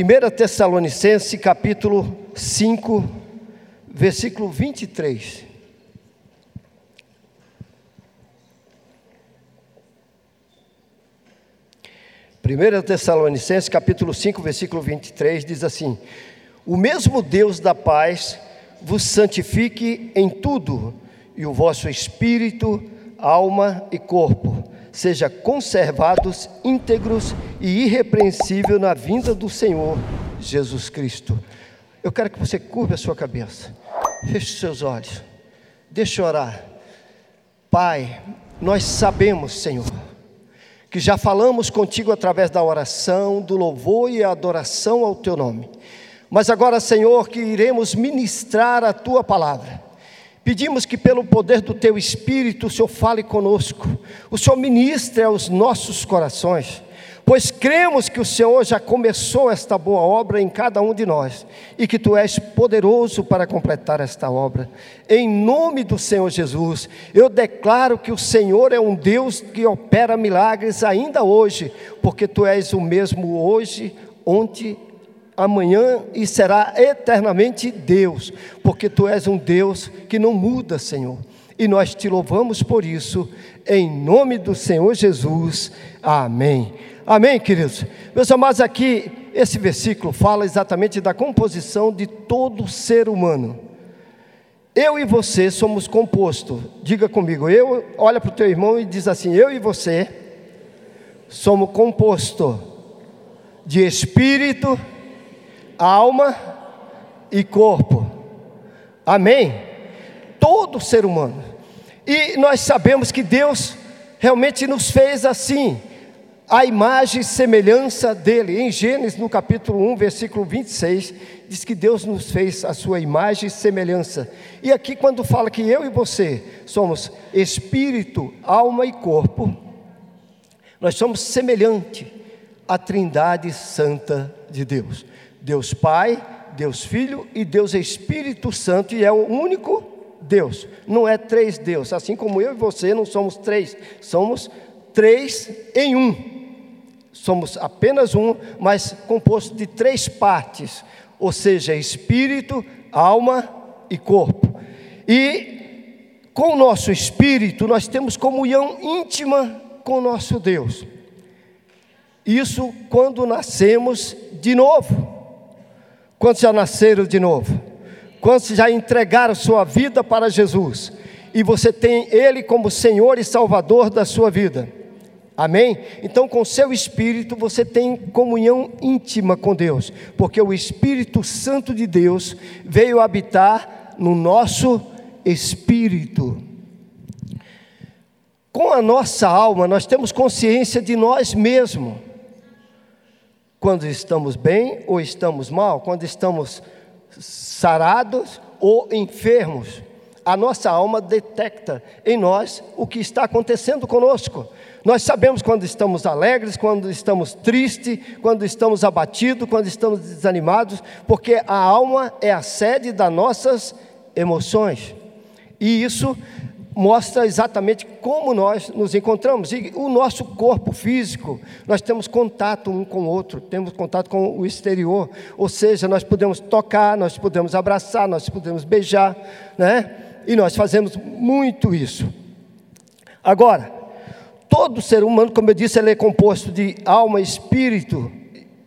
1 Tessalonicenses capítulo 5, versículo 23. Primeira Tessalonicenses capítulo 5, versículo 23 diz assim: O mesmo Deus da paz vos santifique em tudo, e o vosso espírito, alma e corpo seja conservados íntegros e irrepreensível na vinda do Senhor Jesus Cristo. Eu quero que você curva a sua cabeça, feche seus olhos, deixe orar. Pai, nós sabemos, Senhor, que já falamos contigo através da oração, do louvor e adoração ao teu nome. Mas agora, Senhor, que iremos ministrar a tua palavra. Pedimos que, pelo poder do Teu Espírito, o Senhor fale conosco, o Senhor ministre aos nossos corações, pois cremos que o Senhor já começou esta boa obra em cada um de nós e que Tu és poderoso para completar esta obra. Em nome do Senhor Jesus, eu declaro que o Senhor é um Deus que opera milagres ainda hoje, porque Tu és o mesmo hoje, ontem amanhã e será eternamente Deus, porque tu és um Deus que não muda, Senhor. E nós te louvamos por isso, em nome do Senhor Jesus. Amém. Amém, queridos. Meus amados, aqui esse versículo fala exatamente da composição de todo ser humano. Eu e você somos composto. Diga comigo, eu olha para o teu irmão e diz assim: eu e você somos composto de espírito, alma e corpo. Amém? Todo ser humano. E nós sabemos que Deus realmente nos fez assim, a imagem e semelhança dele. Em Gênesis, no capítulo 1, versículo 26, diz que Deus nos fez a sua imagem e semelhança. E aqui, quando fala que eu e você somos espírito, alma e corpo, nós somos semelhante à Trindade Santa de Deus. Deus Pai, Deus Filho e Deus Espírito Santo, e é o único Deus, não é três Deus, assim como eu e você não somos três, somos três em um. Somos apenas um, mas composto de três partes, ou seja, espírito, alma e corpo. E com o nosso espírito nós temos comunhão íntima com o nosso Deus. Isso quando nascemos de novo. Quantos já nasceram de novo? Quantos já entregaram sua vida para Jesus? E você tem Ele como Senhor e Salvador da sua vida. Amém? Então, com seu espírito, você tem comunhão íntima com Deus, porque o Espírito Santo de Deus veio habitar no nosso espírito. Com a nossa alma, nós temos consciência de nós mesmos quando estamos bem ou estamos mal, quando estamos sarados ou enfermos. A nossa alma detecta em nós o que está acontecendo conosco. Nós sabemos quando estamos alegres, quando estamos tristes, quando estamos abatidos, quando estamos desanimados, porque a alma é a sede das nossas emoções. E isso mostra exatamente como nós nos encontramos. E o nosso corpo físico, nós temos contato um com o outro, temos contato com o exterior. Ou seja, nós podemos tocar, nós podemos abraçar, nós podemos beijar, né? E nós fazemos muito isso. Agora, todo ser humano, como eu disse, ele é composto de alma, espírito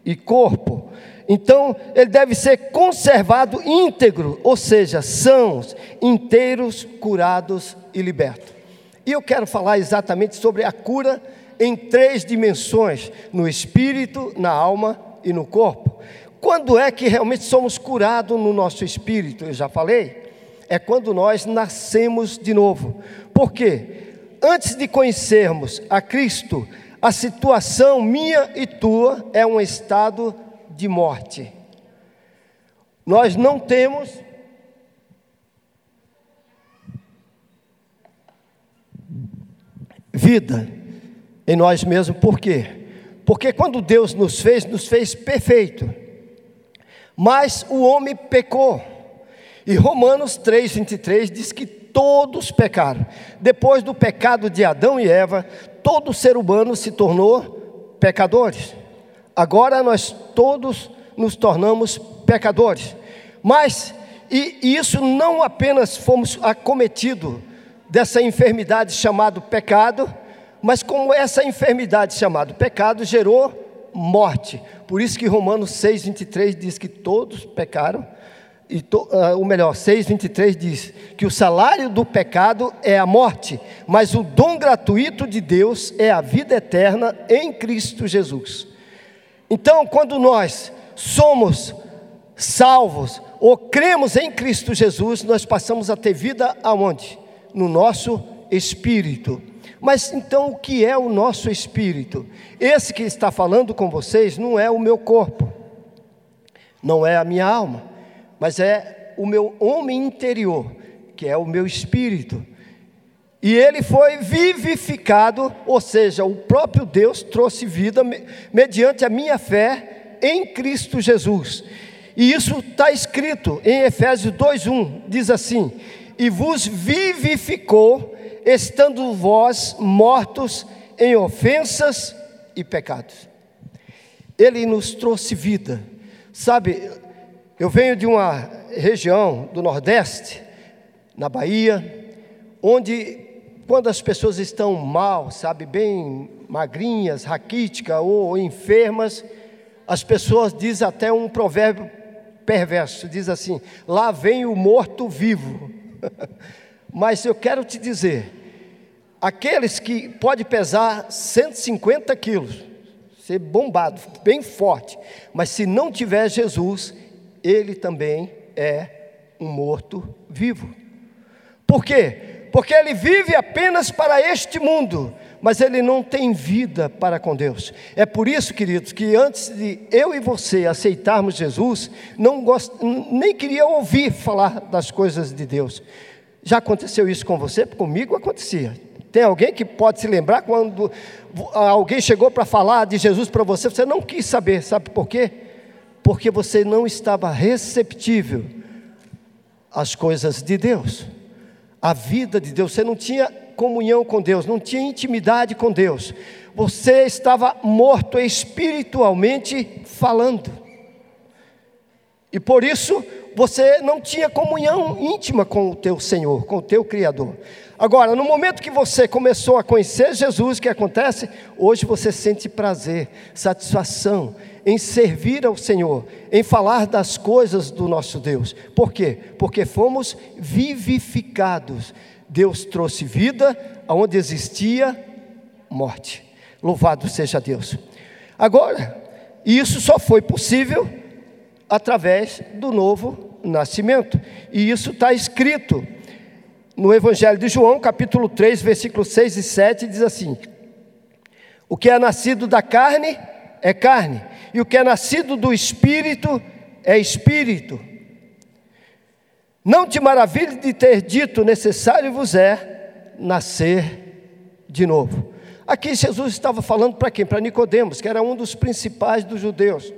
e corpo. Então, ele deve ser conservado íntegro, ou seja, sãos, inteiros, curados e libertos. E eu quero falar exatamente sobre a cura em três dimensões: no espírito, na alma e no corpo. Quando é que realmente somos curados no nosso espírito? Eu já falei. É quando nós nascemos de novo. Por quê? Antes de conhecermos a Cristo, a situação minha e tua é um estado de morte. Nós não temos vida em nós mesmos, por quê? Porque quando Deus nos fez, nos fez perfeito. Mas o homem pecou. E Romanos 3:23 diz que todos pecaram. Depois do pecado de Adão e Eva, todo ser humano se tornou pecadores. Agora nós todos nos tornamos pecadores. Mas, e, e isso não apenas fomos acometidos dessa enfermidade chamada pecado, mas como essa enfermidade chamada pecado gerou morte. Por isso que Romanos 6,23 diz que todos pecaram e to, uh, o melhor, 6,23 diz que o salário do pecado é a morte, mas o dom gratuito de Deus é a vida eterna em Cristo Jesus. Então, quando nós somos salvos ou cremos em Cristo Jesus, nós passamos a ter vida aonde? No nosso espírito. Mas então o que é o nosso espírito? Esse que está falando com vocês não é o meu corpo, não é a minha alma mas é o meu homem interior, que é o meu espírito. E ele foi vivificado, ou seja, o próprio Deus trouxe vida mediante a minha fé em Cristo Jesus. E isso está escrito em Efésios 2:1, diz assim: "E vos vivificou, estando vós mortos em ofensas e pecados." Ele nos trouxe vida. Sabe, eu venho de uma região do Nordeste, na Bahia, onde quando as pessoas estão mal, sabe, bem magrinhas, raquíticas ou enfermas, as pessoas dizem até um provérbio perverso, diz assim: lá vem o morto vivo. Mas eu quero te dizer, aqueles que pode pesar 150 quilos, ser bombado, bem forte, mas se não tiver Jesus, ele também é um morto vivo. Por quê? Porque ele vive apenas para este mundo, mas ele não tem vida para com Deus. É por isso, queridos, que antes de eu e você aceitarmos Jesus, não gost... nem queria ouvir falar das coisas de Deus. Já aconteceu isso com você? Comigo acontecia. Tem alguém que pode se lembrar quando alguém chegou para falar de Jesus para você, você não quis saber, sabe por quê? porque você não estava receptível às coisas de Deus, à vida de Deus, você não tinha comunhão com Deus, não tinha intimidade com Deus, você estava morto espiritualmente falando, e por isso você não tinha comunhão íntima com o teu Senhor, com o teu Criador. Agora, no momento que você começou a conhecer Jesus, o que acontece? Hoje você sente prazer, satisfação em servir ao Senhor, em falar das coisas do nosso Deus. Por quê? Porque fomos vivificados. Deus trouxe vida aonde existia morte. Louvado seja Deus. Agora, isso só foi possível através do novo nascimento. E isso está escrito no Evangelho de João, capítulo 3, versículos 6 e 7, diz assim: O que é nascido da carne é carne, e o que é nascido do espírito é espírito. Não te maravilhe de ter dito: necessário vos é nascer de novo. Aqui Jesus estava falando para quem? Para Nicodemos, que era um dos principais dos judeus.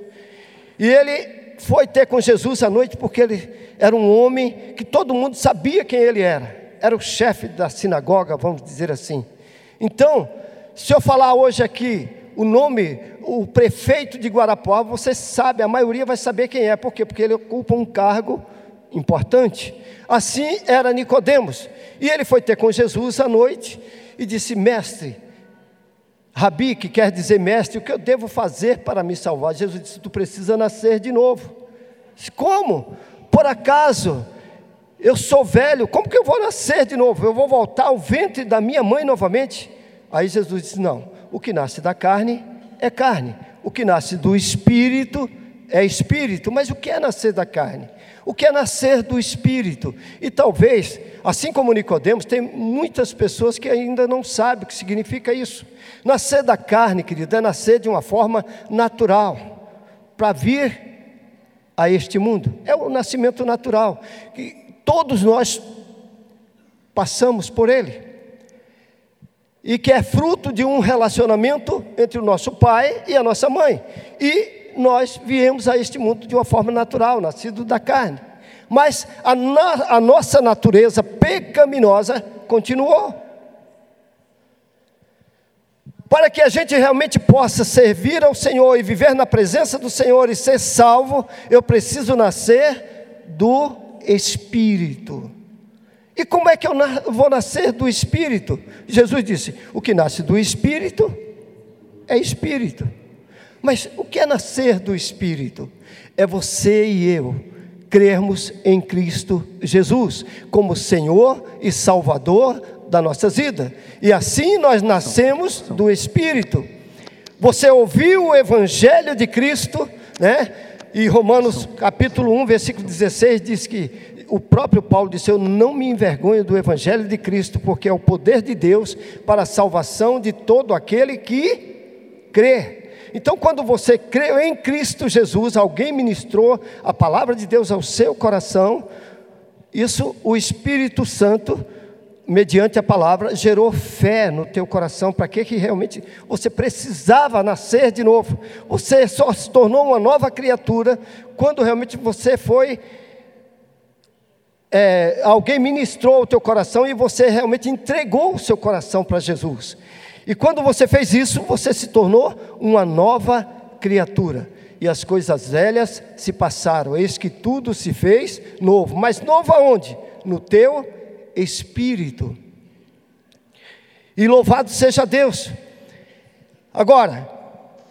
E ele foi ter com Jesus à noite porque ele era um homem que todo mundo sabia quem ele era era o chefe da sinagoga, vamos dizer assim. Então, se eu falar hoje aqui o nome, o prefeito de Guarapuava, você sabe, a maioria vai saber quem é. Por quê? Porque ele ocupa um cargo importante. Assim era Nicodemos. E ele foi ter com Jesus à noite e disse: Mestre, Rabi, que quer dizer mestre, o que eu devo fazer para me salvar? Jesus disse: Tu precisa nascer de novo. Disse, Como? Por acaso eu sou velho, como que eu vou nascer de novo? Eu vou voltar ao ventre da minha mãe novamente? Aí Jesus disse: Não, o que nasce da carne é carne, o que nasce do espírito é espírito. Mas o que é nascer da carne? O que é nascer do espírito? E talvez, assim como Nicodemos, tem muitas pessoas que ainda não sabem o que significa isso. Nascer da carne, querido, é nascer de uma forma natural, para vir a este mundo. É o nascimento natural. Todos nós passamos por ele. E que é fruto de um relacionamento entre o nosso pai e a nossa mãe. E nós viemos a este mundo de uma forma natural, nascido da carne. Mas a, na, a nossa natureza pecaminosa continuou. Para que a gente realmente possa servir ao Senhor e viver na presença do Senhor e ser salvo, eu preciso nascer do Espírito. E como é que eu vou nascer do Espírito? Jesus disse: o que nasce do Espírito é Espírito. Mas o que é nascer do Espírito? É você e eu crermos em Cristo Jesus como Senhor e Salvador da nossa vida. E assim nós nascemos do Espírito. Você ouviu o Evangelho de Cristo, né? E Romanos capítulo 1, versículo 16 diz que o próprio Paulo disse: Eu não me envergonho do Evangelho de Cristo, porque é o poder de Deus para a salvação de todo aquele que crê. Então, quando você creu em Cristo Jesus, alguém ministrou a palavra de Deus ao seu coração, isso o Espírito Santo, mediante a palavra, gerou fé no teu coração para que, que realmente você precisava nascer de novo. Você só se tornou uma nova criatura quando realmente você foi é, alguém ministrou o teu coração e você realmente entregou o seu coração para Jesus. E quando você fez isso, você se tornou uma nova criatura. E as coisas velhas se passaram, eis que tudo se fez novo. Mas novo aonde? No teu espírito. E louvado seja Deus. Agora,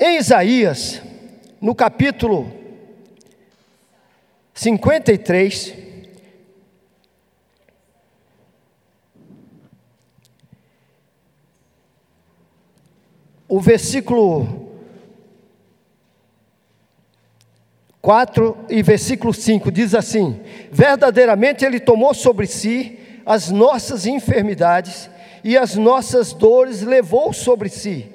em Isaías, no capítulo 53, o versículo 4 e versículo 5 diz assim: Verdadeiramente Ele tomou sobre si as nossas enfermidades e as nossas dores levou sobre si.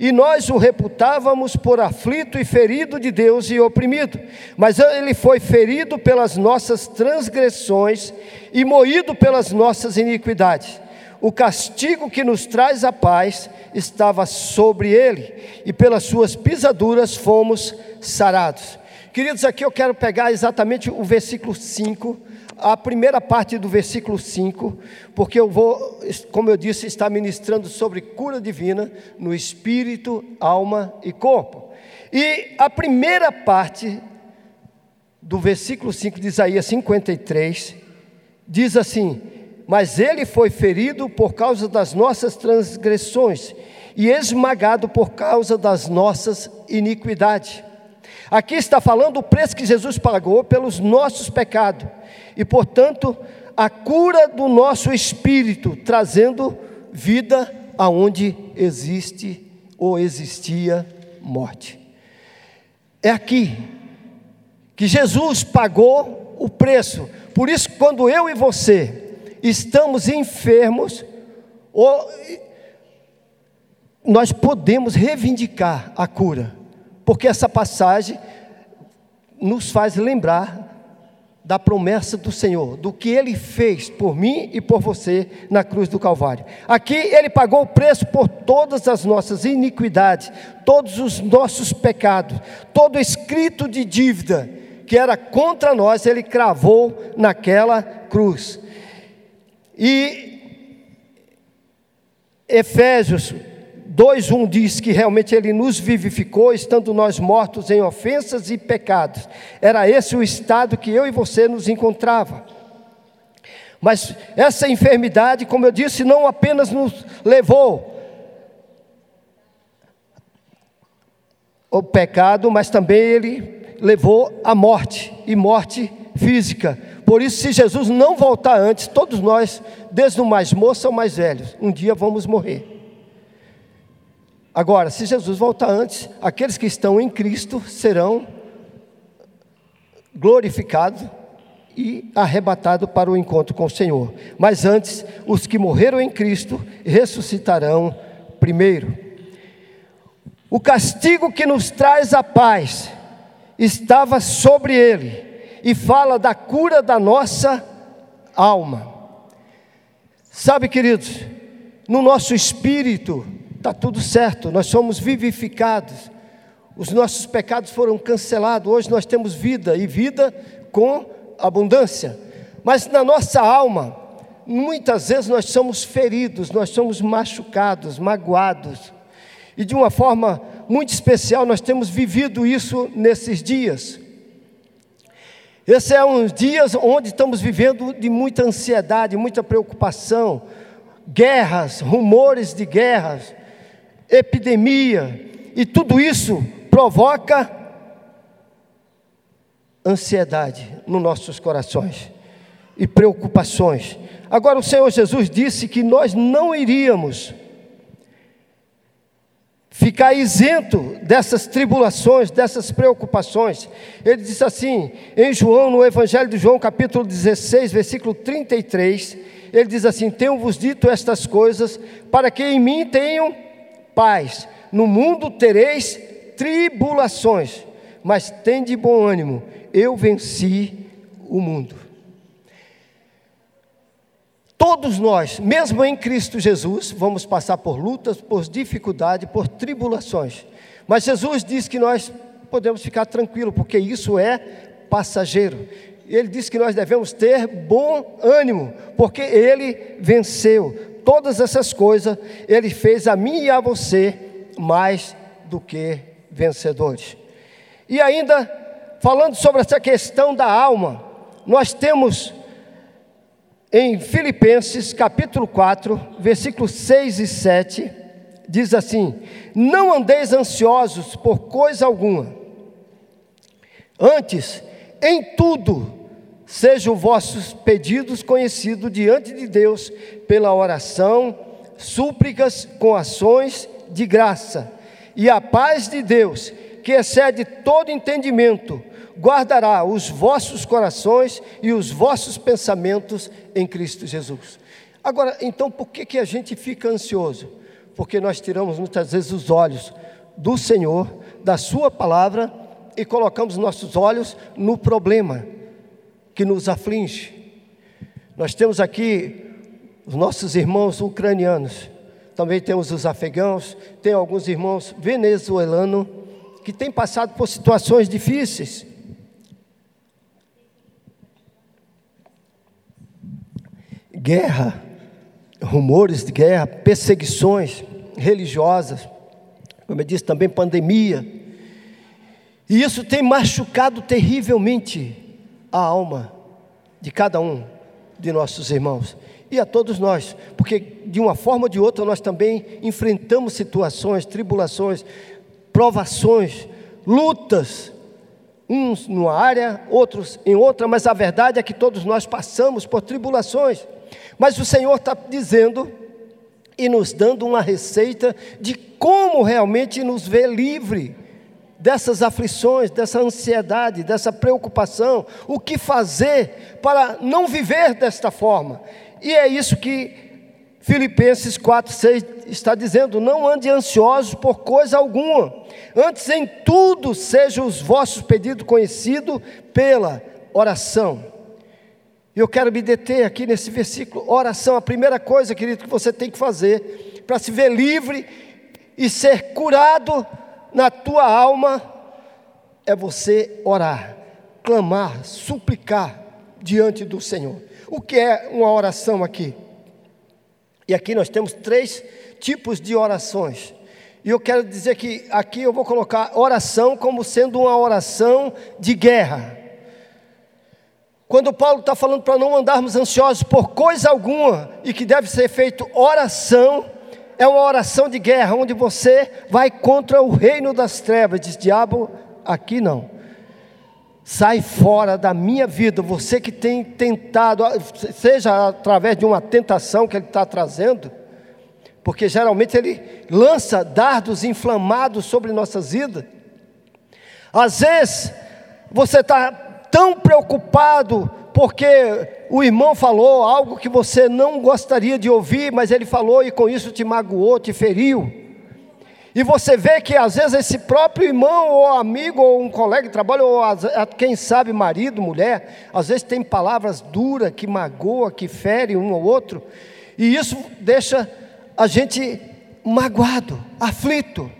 E nós o reputávamos por aflito e ferido de Deus e oprimido. Mas ele foi ferido pelas nossas transgressões e moído pelas nossas iniquidades o castigo que nos traz a paz estava sobre ele, e pelas suas pisaduras fomos sarados. Queridos, aqui eu quero pegar exatamente o versículo 5, a primeira parte do versículo 5, porque eu vou, como eu disse, estar ministrando sobre cura divina no espírito, alma e corpo. E a primeira parte do versículo 5 de Isaías 53 diz assim: mas ele foi ferido por causa das nossas transgressões e esmagado por causa das nossas iniquidades. Aqui está falando o preço que Jesus pagou pelos nossos pecados e, portanto, a cura do nosso espírito, trazendo vida aonde existe ou existia morte. É aqui que Jesus pagou o preço. Por isso, quando eu e você estamos enfermos, ou nós podemos reivindicar a cura, porque essa passagem nos faz lembrar da promessa do Senhor, do que Ele fez por mim e por você na cruz do Calvário. Aqui Ele pagou o preço por todas as nossas iniquidades, todos os nossos pecados, todo escrito de dívida que era contra nós, Ele cravou naquela cruz. E Efésios 2:1 diz que realmente ele nos vivificou, estando nós mortos em ofensas e pecados. Era esse o estado que eu e você nos encontrava. Mas essa enfermidade, como eu disse, não apenas nos levou ao pecado, mas também ele levou à morte, e morte física. Por isso, se Jesus não voltar antes, todos nós, desde o mais moço ao mais velho, um dia vamos morrer. Agora, se Jesus voltar antes, aqueles que estão em Cristo serão glorificados e arrebatados para o encontro com o Senhor. Mas antes, os que morreram em Cristo ressuscitarão primeiro. O castigo que nos traz a paz estava sobre ele e fala da cura da nossa alma. Sabe, queridos, no nosso espírito está tudo certo, nós somos vivificados, os nossos pecados foram cancelados, hoje nós temos vida e vida com abundância, mas na nossa alma, muitas vezes nós somos feridos, nós somos machucados, magoados, E de uma forma muito especial, nós temos vivido isso nesses dias. Esses é um dias onde estamos vivendo de muita ansiedade, muita preocupação, guerras, rumores de guerras, epidemia, e tudo isso provoca ansiedade nos nossos corações e preocupações. Agora, o Senhor Jesus disse que nós não iríamos ficar isento dessas tribulações, dessas preocupações. Ele disse assim, em João, no Evangelho de João, capítulo 16, versículo 33, ele diz assim: Tenho-vos dito estas coisas, para que em mim tenham paz. No mundo tereis tribulações, mas tende bom ânimo, eu venci o mundo. Todos nós, mesmo em Cristo Jesus, vamos passar por lutas, por dificuldades, por tribulações. Mas Jesus diz que nós podemos ficar tranquilos, porque isso é passageiro. Ele diz que nós devemos ter bom ânimo, porque Ele venceu todas essas coisas, Ele fez a mim e a você mais do que vencedores. E ainda, falando sobre essa questão da alma, nós temos em Filipenses capítulo 4, versículos 6 e 7, diz assim: Não andeis ansiosos por coisa alguma, antes, em tudo, sejam vossos pedidos conhecidos diante de Deus pela oração, súplicas com ações de graça, e a paz de Deus, que excede todo entendimento, guardará os vossos corações e os vossos pensamentos em Cristo Jesus. Agora, então, por que, que a gente fica ansioso? Porque nós tiramos muitas vezes os olhos do Senhor, da Sua palavra, e colocamos nossos olhos no problema que nos aflige. Nós temos aqui os nossos irmãos ucranianos, também temos os afegãos, tem alguns irmãos venezuelanos que têm passado por situações difíceis. Guerra, rumores de guerra, perseguições religiosas, como eu disse também, pandemia. E isso tem machucado terrivelmente a alma de cada um de nossos irmãos e a todos nós, porque de uma forma ou de outra nós também enfrentamos situações, tribulações, provações, lutas, uns numa área, outros em outra, mas a verdade é que todos nós passamos por tribulações. Mas o Senhor está dizendo e nos dando uma receita de como realmente nos ver livre dessas aflições, dessa ansiedade, dessa preocupação, o que fazer para não viver desta forma. E é isso que Filipenses 4:6 está dizendo: não ande ansiosos por coisa alguma, antes em tudo sejam os vossos pedidos conhecidos pela oração eu quero me deter aqui nesse versículo. Oração, a primeira coisa, querido, que você tem que fazer para se ver livre e ser curado na tua alma é você orar, clamar, suplicar diante do Senhor. O que é uma oração aqui? E aqui nós temos três tipos de orações. E eu quero dizer que aqui eu vou colocar oração como sendo uma oração de guerra. Quando Paulo está falando para não andarmos ansiosos por coisa alguma e que deve ser feito oração, é uma oração de guerra, onde você vai contra o reino das trevas. Diz, diabo, aqui não. Sai fora da minha vida, você que tem tentado, seja através de uma tentação que ele está trazendo, porque geralmente ele lança dardos inflamados sobre nossas vidas. Às vezes, você está tão preocupado porque o irmão falou algo que você não gostaria de ouvir, mas ele falou e com isso te magoou, te feriu. E você vê que às vezes esse próprio irmão, ou amigo, ou um colega de trabalho, ou quem sabe marido, mulher, às vezes tem palavras duras que magoa, que fere um ou outro, e isso deixa a gente magoado, aflito.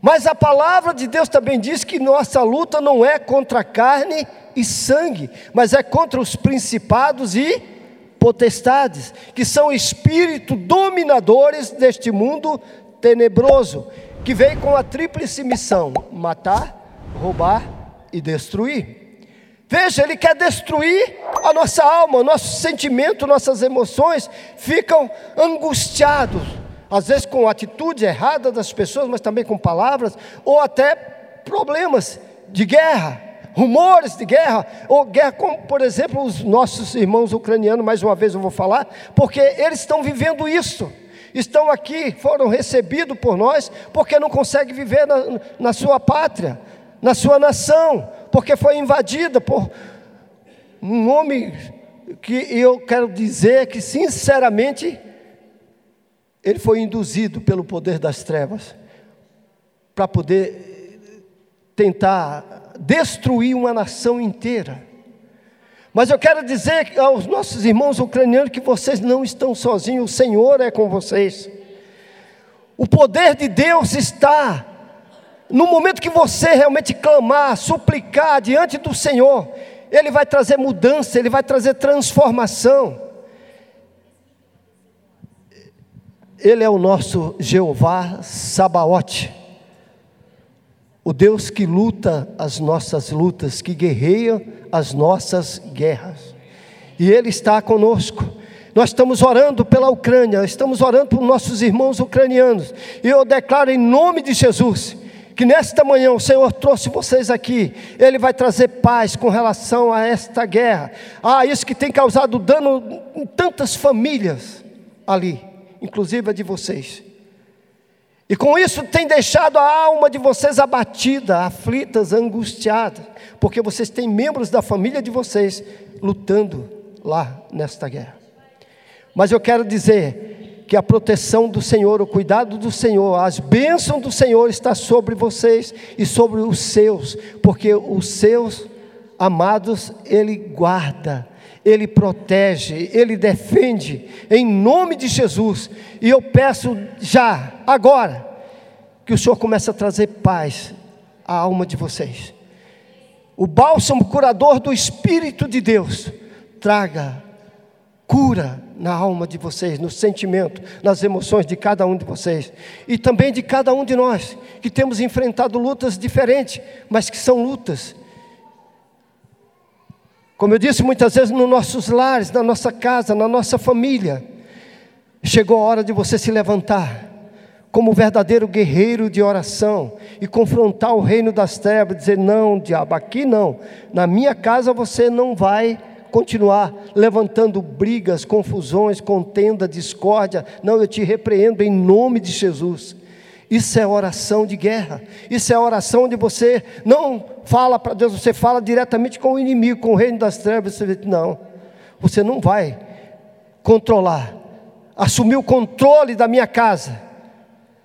Mas a palavra de Deus também diz que nossa luta não é contra carne e sangue, mas é contra os principados e potestades, que são espíritos dominadores deste mundo tenebroso. que veio com a tríplice missão: matar, roubar e destruir. Veja, ele quer destruir a nossa alma, nosso sentimento, nossas emoções ficam angustiados, às vezes com atitude errada das pessoas, mas também com palavras, ou até problemas de guerra, rumores de guerra, ou guerra como, por exemplo, os nossos irmãos ucranianos, mais uma vez eu vou falar, porque eles estão vivendo isso. Estão aqui, foram recebidos por nós, porque não conseguem viver na, na sua pátria, na sua nação, porque foi invadida por um homem que eu quero dizer que, sinceramente, ele foi induzido pelo poder das trevas para poder tentar destruir uma nação inteira. Mas eu quero dizer aos nossos irmãos ucranianos que vocês não estão sozinhos, o Senhor é com vocês. O poder de Deus está no momento que você realmente clamar, suplicar diante do Senhor, Ele vai trazer mudança, Ele vai trazer transformação. Ele é o nosso Jeová Sabaote, o Deus que luta as nossas lutas, que guerreia as nossas guerras. E Ele está conosco. Nós estamos orando pela Ucrânia, estamos orando por nossos irmãos ucranianos. E eu declaro em nome de Jesus que nesta manhã o Senhor trouxe vocês aqui, Ele vai trazer paz com relação a esta guerra, ah, isso que tem causado dano em tantas famílias ali, inclusive a de vocês. E com isso tem deixado a alma de vocês abatida, aflitas, angustiadas, porque vocês têm membros da família de vocês lutando lá nesta guerra. Mas eu quero dizer que a proteção do Senhor, o cuidado do Senhor, as bênçãos do Senhor está sobre vocês e sobre os seus, porque os seus amados Ele guarda, Ele protege, Ele defende, em nome de Jesus. E eu peço já, agora, que o Senhor comece a trazer paz à alma de vocês. O bálsamo curador do Espírito de Deus traga cura na alma de vocês, no sentimento, nas emoções de cada um de vocês e também de cada um de nós que temos enfrentado lutas diferentes, mas que são lutas. Como eu disse muitas vezes nos nossos lares, na nossa casa, na nossa família, chegou a hora de você se levantar como verdadeiro guerreiro de oração e confrontar o reino das trevas, dizer: não, diabo, aqui não, na minha casa você não vai continuar levantando brigas, confusões, contenda, discórdia. Não, eu te repreendo em nome de Jesus. Isso é oração de guerra. Isso é oração onde você não fala para Deus, você fala diretamente com o inimigo, com o reino das trevas. Você não, você não vai controlar, assumir o controle da minha casa,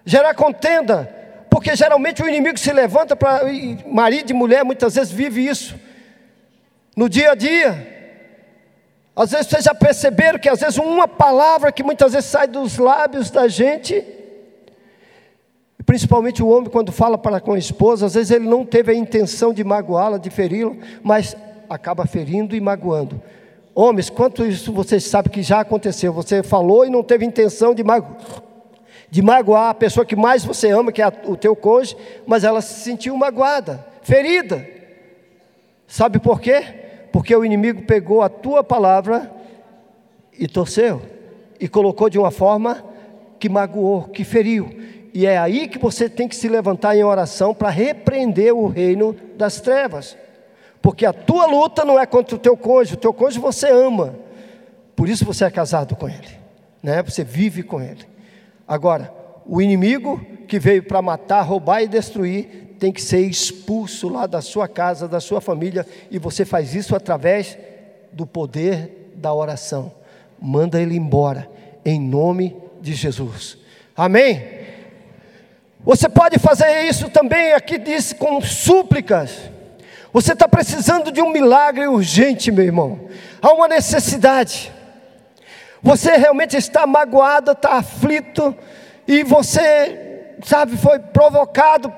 gerar contenda, porque geralmente o inimigo se levanta para marido e mulher muitas vezes vive isso no dia a dia. Às vezes vocês já perceberam que às vezes uma palavra que muitas vezes sai dos lábios da gente, principalmente o homem quando fala para com a esposa, às vezes ele não teve a intenção de magoá-la, de feri-la, mas acaba ferindo e magoando. Homens, quanto isso vocês sabem que já aconteceu? Você falou e não teve intenção de magoar, de magoar a pessoa que mais você ama, que é o teu cônjuge, mas ela se sentiu magoada, ferida. Sabe por quê? porque o inimigo pegou a tua palavra e torceu, e colocou de uma forma que magoou, que feriu. E é aí que você tem que se levantar em oração para repreender o reino das trevas. Porque a tua luta não é contra o teu cônjuge, o teu cônjuge você ama. Por isso você é casado com ele, né? Você vive com ele. Agora, o inimigo que veio para matar, roubar e destruir, tem que ser expulso lá da sua casa, da sua família, e você faz isso através do poder da oração. Manda ele embora, em nome de Jesus. Amém? Você pode fazer isso também, aqui diz, com súplicas. Você está precisando de um milagre urgente, meu irmão. Há uma necessidade. Você realmente está magoado, está aflito, e você, sabe, foi provocado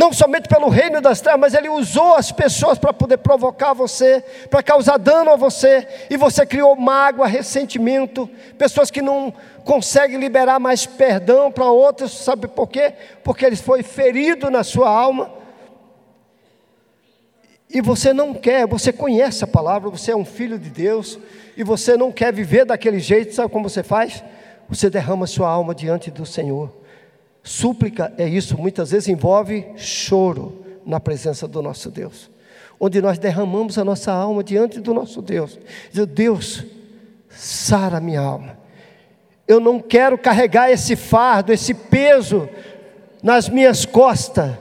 não somente pelo reino das trevas, mas ele usou as pessoas para poder provocar você, para causar dano a você, e você criou mágoa, ressentimento, pessoas que não conseguem liberar mais perdão para outras, sabe por quê? Porque ele foi ferido na sua alma. E você não quer, você conhece a palavra, você é um filho de Deus, e você não quer viver daquele jeito, sabe como você faz? Você derrama sua alma diante do Senhor. Súplica é isso, muitas vezes envolve choro na presença do nosso Deus, onde nós derramamos a nossa alma diante do nosso Deus. Diz, Deus, sara minha alma. Eu não quero carregar esse fardo, esse peso nas minhas costas.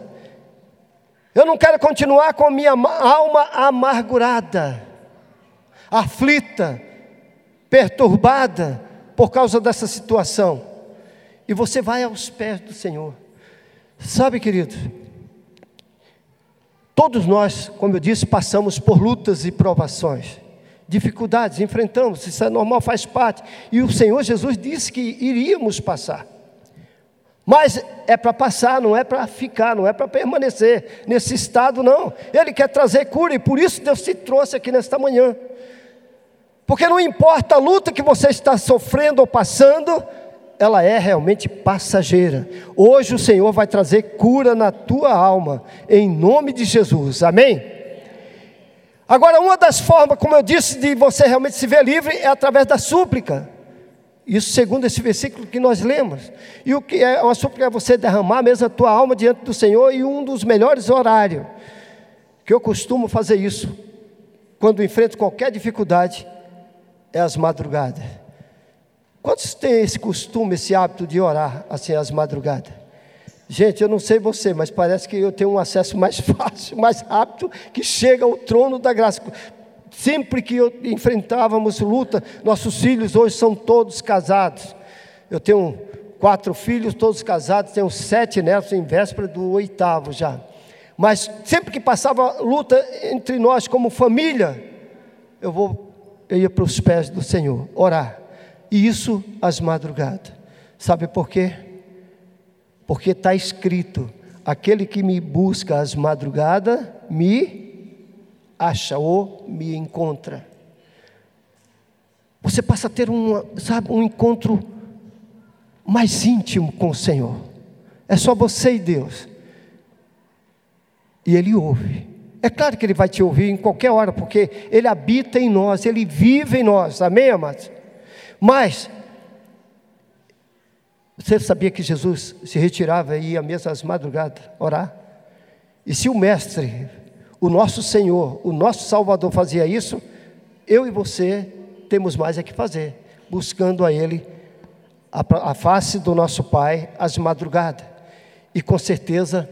Eu não quero continuar com a minha alma amargurada, aflita, perturbada por causa dessa situação e você vai aos pés do Senhor. Sabe, querido, todos nós, como eu disse, passamos por lutas e provações, dificuldades, enfrentamos, isso é normal, faz parte. E o Senhor Jesus disse que iríamos passar. Mas é para passar, não é para ficar, não é para permanecer nesse estado, não. Ele quer trazer cura e por isso Deus te trouxe aqui nesta manhã. Porque não importa a luta que você está sofrendo ou passando, ela é realmente passageira. Hoje o Senhor vai trazer cura na tua alma, em nome de Jesus, amém? Agora, uma das formas, como eu disse, de você realmente se ver livre é através da súplica. Isso segundo esse versículo que nós lemos. E o que é uma súplica é você derramar mesmo a tua alma diante do Senhor e um dos melhores horários que eu costumo fazer isso quando enfrento qualquer dificuldade é as madrugadas. Quantos têm esse costume, esse hábito de orar assim às madrugadas? Gente, eu não sei você, mas parece que eu tenho um acesso mais fácil, mais rápido, que chega ao trono da graça. Sempre que eu enfrentávamos luta, nossos filhos hoje são todos casados. Eu tenho quatro filhos, todos casados, tenho sete netos em véspera do oitavo já. Mas sempre que passava luta entre nós como família, eu vou, eu ia para os pés do Senhor, orar. E isso às madrugadas. Sabe por quê? Porque está escrito: aquele que me busca às madrugadas me acha ou me encontra. Você passa a ter um, sabe, um encontro mais íntimo com o Senhor. É só você e Deus. E Ele ouve. É claro que Ele vai te ouvir em qualquer hora, porque Ele habita em nós, Ele vive em nós. Amém, amados? Mas, você sabia que Jesus se retirava e ia mesmo às madrugadas orar? E se o Mestre, o nosso Senhor, o nosso Salvador fazia isso, eu e você temos mais é que fazer, buscando a Ele, a, a face do nosso Pai, às madrugadas. E com certeza,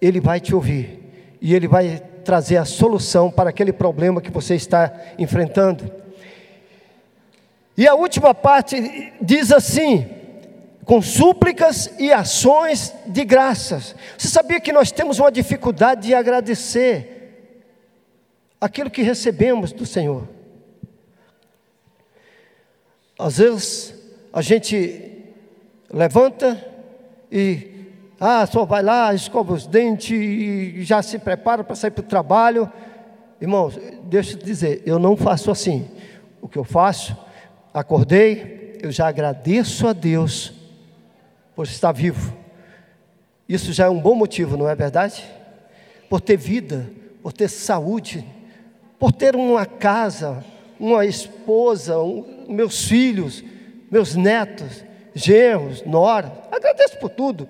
Ele vai te ouvir, e Ele vai trazer a solução para aquele problema que você está enfrentando. E a última parte diz assim: com súplicas e ações de graças. Você sabia que nós temos uma dificuldade de agradecer aquilo que recebemos do Senhor? Às vezes a gente levanta e ah, só vai lá, escova os dentes e já se prepara para sair para o trabalho. Irmãos, deixa eu te dizer, eu não faço assim. O que eu faço acordei, eu já agradeço a Deus por estar vivo. Isso já é um bom motivo, não é verdade? Por ter vida, por ter saúde, por ter uma casa, uma esposa, um, meus filhos, meus netos, genros, nora. Agradeço por tudo.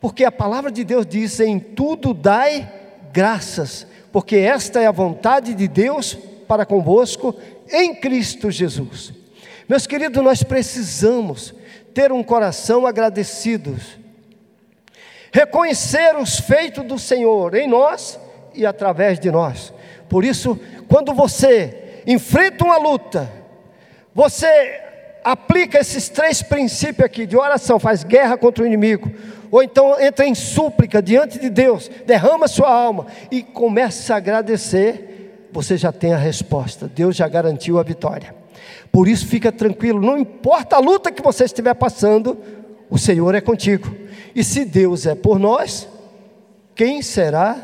Porque a palavra de Deus diz: em tudo dai graças, porque esta é a vontade de Deus para convosco em Cristo Jesus. Meus queridos, nós precisamos ter um coração agradecido, reconhecer os feitos do Senhor em nós e através de nós. Por isso, quando você enfrenta uma luta, você aplica esses três princípios aqui de oração, faz guerra contra o inimigo, ou então entra em súplica diante de Deus, derrama sua alma e começa a agradecer você já tem a resposta. Deus já garantiu a vitória. Por isso, fica tranquilo, não importa a luta que você estiver passando, o Senhor é contigo. E se Deus é por nós, quem será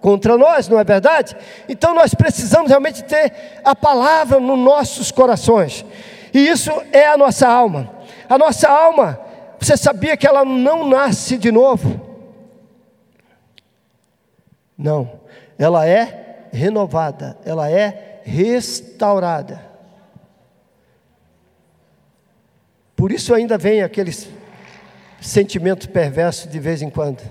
contra nós, não é verdade? Então nós precisamos realmente ter a palavra nos nossos corações, e isso é a nossa alma. A nossa alma, você sabia que ela não nasce de novo? Não, ela é renovada, ela é restaurada. Por isso ainda vem aqueles sentimentos perversos de vez em quando.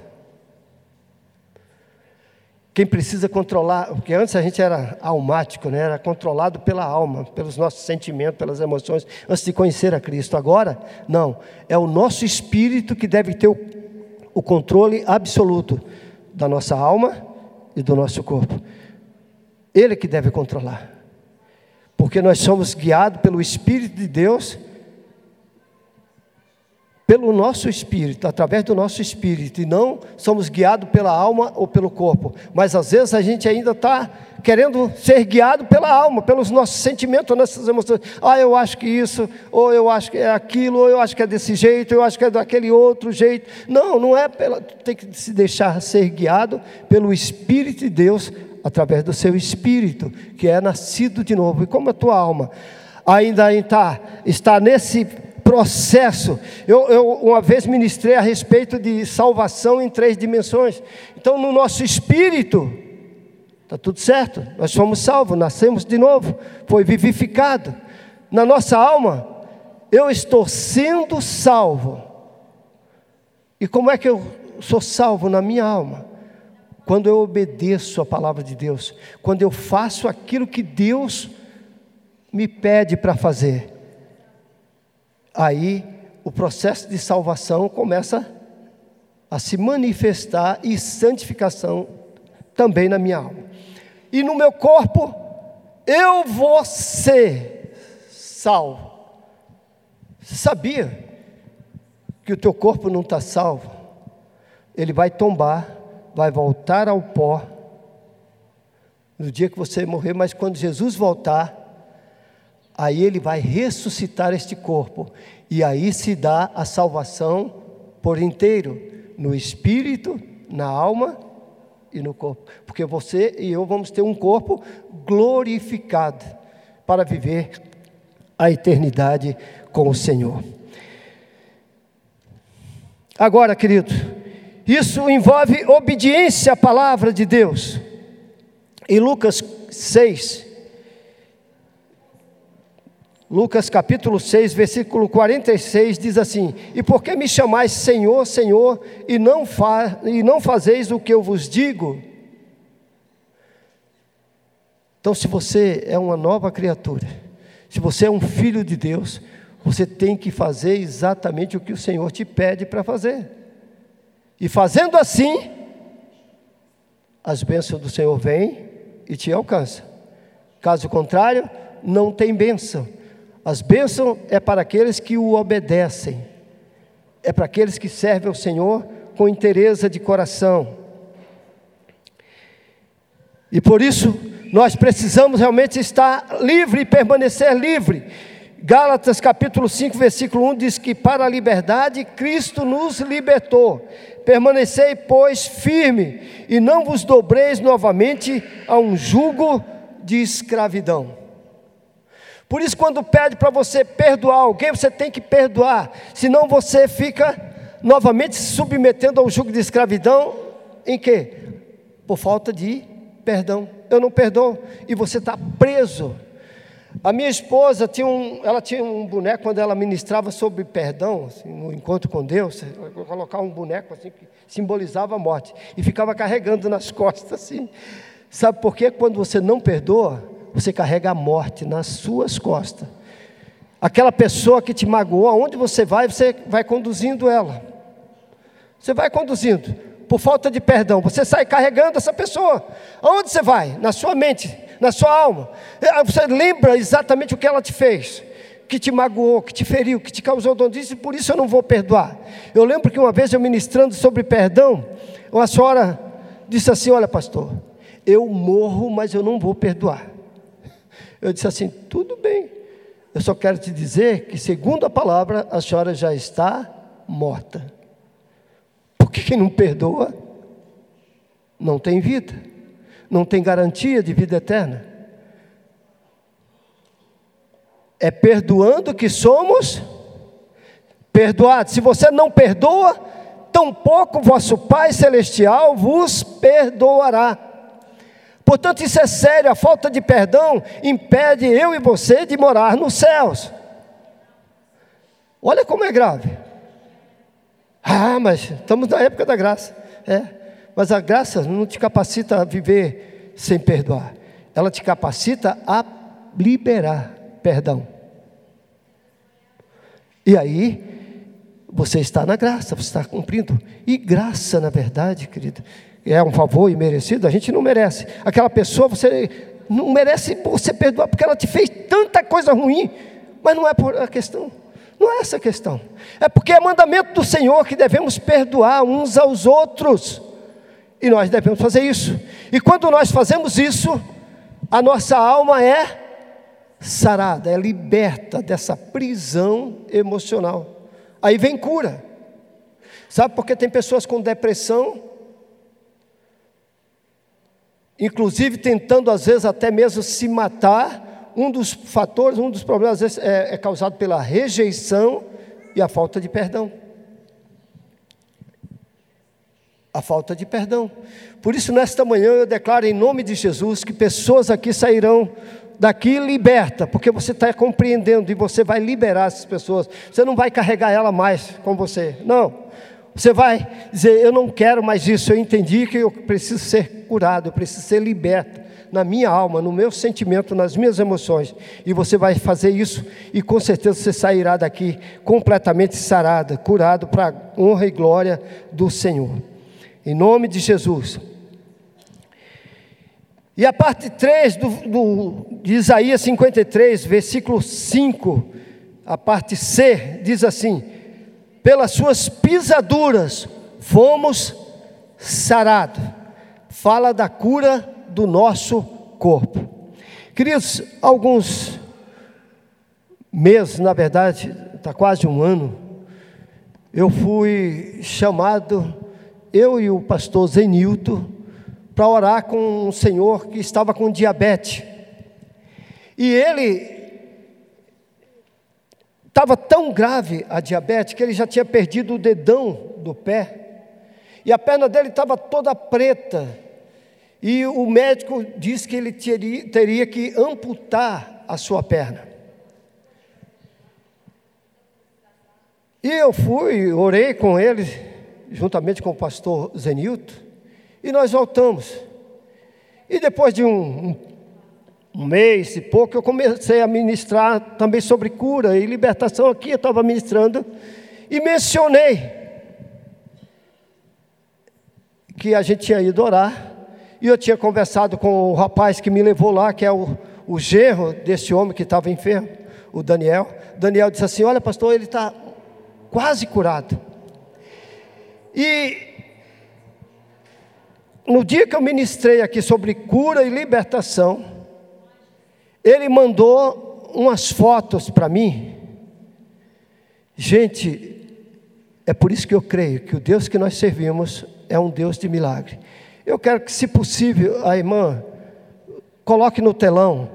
Quem precisa controlar, porque antes a gente era almático, né? era controlado pela alma, pelos nossos sentimentos, pelas emoções, antes de conhecer a Cristo. Agora, não, é o nosso espírito que deve ter o, o controle absoluto da nossa alma e do nosso corpo. Ele que deve controlar, porque nós somos guiados pelo Espírito de Deus pelo nosso espírito, através do nosso espírito, e não somos guiados pela alma ou pelo corpo. Mas às vezes a gente ainda está querendo ser guiado pela alma, pelos nossos sentimentos, nossas emoções. Ah, eu acho que isso, ou eu acho que é aquilo, ou eu acho que é desse jeito, eu acho que é daquele outro jeito. Não, não é pela. Tem que se deixar ser guiado pelo Espírito de Deus, através do seu espírito, que é nascido de novo. E como a tua alma ainda está, está nesse processo. Eu, eu, uma vez ministrei a respeito de salvação em três dimensões. Então, no nosso espírito, está tudo certo, nós somos salvos, nascemos de novo, foi vivificado. Na nossa alma, eu estou sendo salvo. E como é que eu sou salvo na minha alma? Quando eu obedeço a palavra de Deus, quando eu faço aquilo que Deus me pede para fazer aí o processo de salvação começa a se manifestar e santificação também na minha alma. E no meu corpo, eu vou ser salvo. Sabia que o teu corpo não está salvo? Ele vai tombar, vai voltar ao pó no dia que você morrer, mas quando Jesus voltar, aí ele vai ressuscitar este corpo, e aí se dá a salvação por inteiro, no espírito, na alma e no corpo, porque você e eu vamos ter um corpo glorificado para viver a eternidade com o Senhor. Agora, querido, isso envolve obediência à palavra de Deus. Em Lucas 6, Lucas capítulo 6, versículo 46 diz assim: E por que me chamais Senhor, Senhor, e não, fa e não fazeis o que eu vos digo? Então, se você é uma nova criatura, se você é um filho de Deus, você tem que fazer exatamente o que o Senhor te pede para fazer. E fazendo assim, as bênçãos do Senhor vêm e te alcançam. Caso contrário, não tem bênção as bênçãos é para aqueles que o obedecem, é para aqueles que servem ao Senhor com interesse de coração. E por isso, nós precisamos realmente estar livre e permanecer livre. Gálatas capítulo 5, versículo 1 diz que para a liberdade Cristo nos libertou. Permanecei, pois, firme e não vos dobreis novamente a um jugo de escravidão. Por isso, quando pede para você perdoar alguém, você tem que perdoar, senão você fica novamente se submetendo ao jugo de escravidão, em que? Por falta de perdão. Eu não perdoo, e você está preso. A minha esposa tinha um, ela tinha um boneco quando ela ministrava sobre perdão, assim, no encontro com Deus, colocar um boneco assim que simbolizava a morte e ficava carregando nas costas assim. Sabe por quê? Quando você não perdoa, você carrega a morte nas suas costas. Aquela pessoa que te magoou, aonde você vai, você vai conduzindo ela. Você vai conduzindo, por falta de perdão, você sai carregando essa pessoa. Aonde você vai? Na sua mente, na sua alma. É, você lembra exatamente o que ela te fez, que te magoou, que te feriu, que te causou dor disso, e por isso eu não vou perdoar. Eu lembro que uma vez eu ministrando sobre perdão, uma senhora disse assim: Olha, pastor, eu morro, mas eu não vou perdoar. Eu disse assim: tudo bem. Eu só quero te dizer que, segundo a palavra, a senhora já está morta. Porque quem não perdoa, não tem vida, não tem garantia de vida eterna. É perdoando que somos perdoados. Se você não perdoa, tampouco vosso Pai Celestial vos perdoará. Portanto, isso é sério, a falta de perdão impede eu e você de morar nos céus. Olha como é grave. Ah, mas estamos na época da graça. É, mas a graça não te capacita a viver sem perdoar. Ela te capacita a liberar perdão. E aí, você está na graça, você está cumprindo. E graça, na verdade, querido, é um favor imerecido, a gente não merece. Aquela pessoa, você não merece você perdoar, porque ela te fez tanta coisa ruim, mas não é por a questão. Não é essa a questão. É porque é mandamento do Senhor que devemos perdoar uns aos outros. E nós devemos fazer isso. E quando nós fazemos isso, a nossa alma é sarada, é liberta dessa prisão emocional. Aí vem cura. Sabe por que tem pessoas com depressão? Inclusive tentando às vezes até mesmo se matar um dos fatores, um dos problemas às vezes, é, é causado pela rejeição e a falta de perdão. A falta de perdão. Por isso, nesta manhã, eu declaro em nome de Jesus que pessoas aqui sairão daqui liberta, porque você está compreendendo e você vai liberar essas pessoas. Você não vai carregar ela mais com você. Não. Você vai dizer: Eu não quero mais isso. Eu entendi que eu preciso ser curado, eu preciso ser liberto na minha alma, no meu sentimento, nas minhas emoções. E você vai fazer isso e com certeza você sairá daqui completamente sarada, curado para honra e glória do Senhor. Em nome de Jesus. E a parte 3 do, do, de Isaías 53, versículo 5, a parte C, diz assim: Pelas suas pisaduras fomos sarados. Fala da cura do nosso corpo. Queridos, alguns meses, na verdade, está quase um ano, eu fui chamado, eu e o pastor Zenilton, para orar com um senhor que estava com diabetes. E ele estava tão grave a diabetes que ele já tinha perdido o dedão do pé. E a perna dele estava toda preta. E o médico disse que ele teria, teria que amputar a sua perna. E eu fui, orei com ele, juntamente com o pastor Zenilton, e nós voltamos. E depois de um, um, um, mês e pouco, eu comecei a ministrar também sobre cura e libertação aqui, eu estava ministrando, e mencionei que a gente tinha ido orar, e eu tinha conversado com o rapaz que me levou lá, que é o, o genro desse homem que estava enfermo, o Daniel. Daniel disse assim: Olha, pastor, ele está quase curado. E no dia que eu ministrei aqui sobre cura e libertação, ele mandou umas fotos para mim. Gente, é por isso que eu creio que o Deus que nós servimos é um Deus de milagre. Eu quero que, se possível, a irmã coloque no telão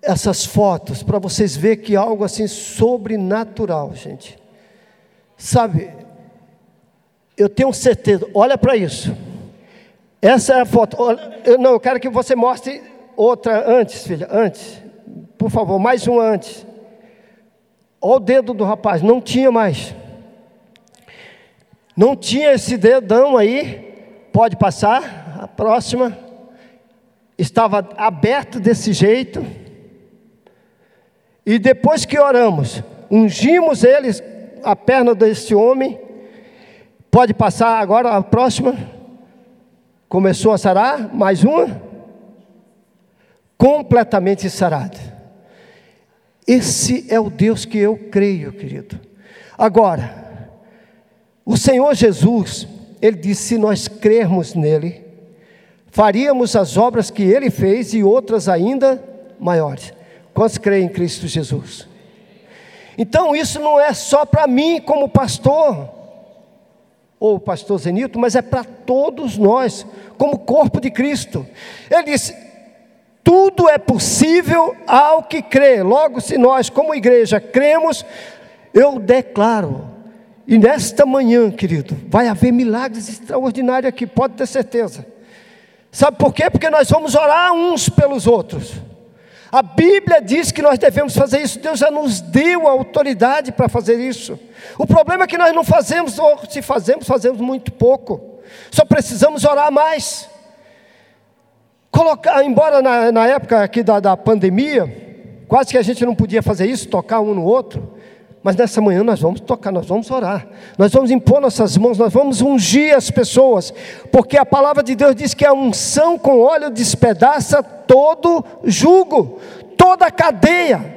essas fotos para vocês verem que algo assim sobrenatural, gente. Sabe, eu tenho certeza, olha para isso. Essa é a foto. Eu, não, eu quero que você mostre outra antes, filha, antes. Por favor, mais uma antes. Olha o dedo do rapaz, não tinha mais. Não tinha esse dedão aí. Pode passar, a próxima. Estava aberto desse jeito. E depois que oramos, ungimos eles, a perna desse homem. Pode passar agora a próxima. Começou a sarar, mais uma. Completamente sarado. Esse é o Deus que eu creio, querido. Agora, o Senhor Jesus, ele disse: se nós crermos nele, faríamos as obras que ele fez e outras ainda maiores. Quantos creem em Cristo Jesus? Então isso não é só para mim como pastor, ou o pastor Zenilton, mas é para todos nós, como corpo de Cristo. Ele disse: tudo é possível ao que crê. Logo, se nós, como igreja, cremos, eu declaro. E nesta manhã, querido, vai haver milagres extraordinários aqui, pode ter certeza. Sabe por quê? Porque nós vamos orar uns pelos outros. A Bíblia diz que nós devemos fazer isso, Deus já nos deu a autoridade para fazer isso. O problema é que nós não fazemos, ou se fazemos, fazemos muito pouco. Só precisamos orar mais. Colocar, embora na, na época aqui da, da pandemia, quase que a gente não podia fazer isso, tocar um no outro. Mas nessa manhã nós vamos tocar, nós vamos orar, nós vamos impor nossas mãos, nós vamos ungir as pessoas, porque a palavra de Deus diz que a unção com óleo despedaça todo jugo, toda cadeia,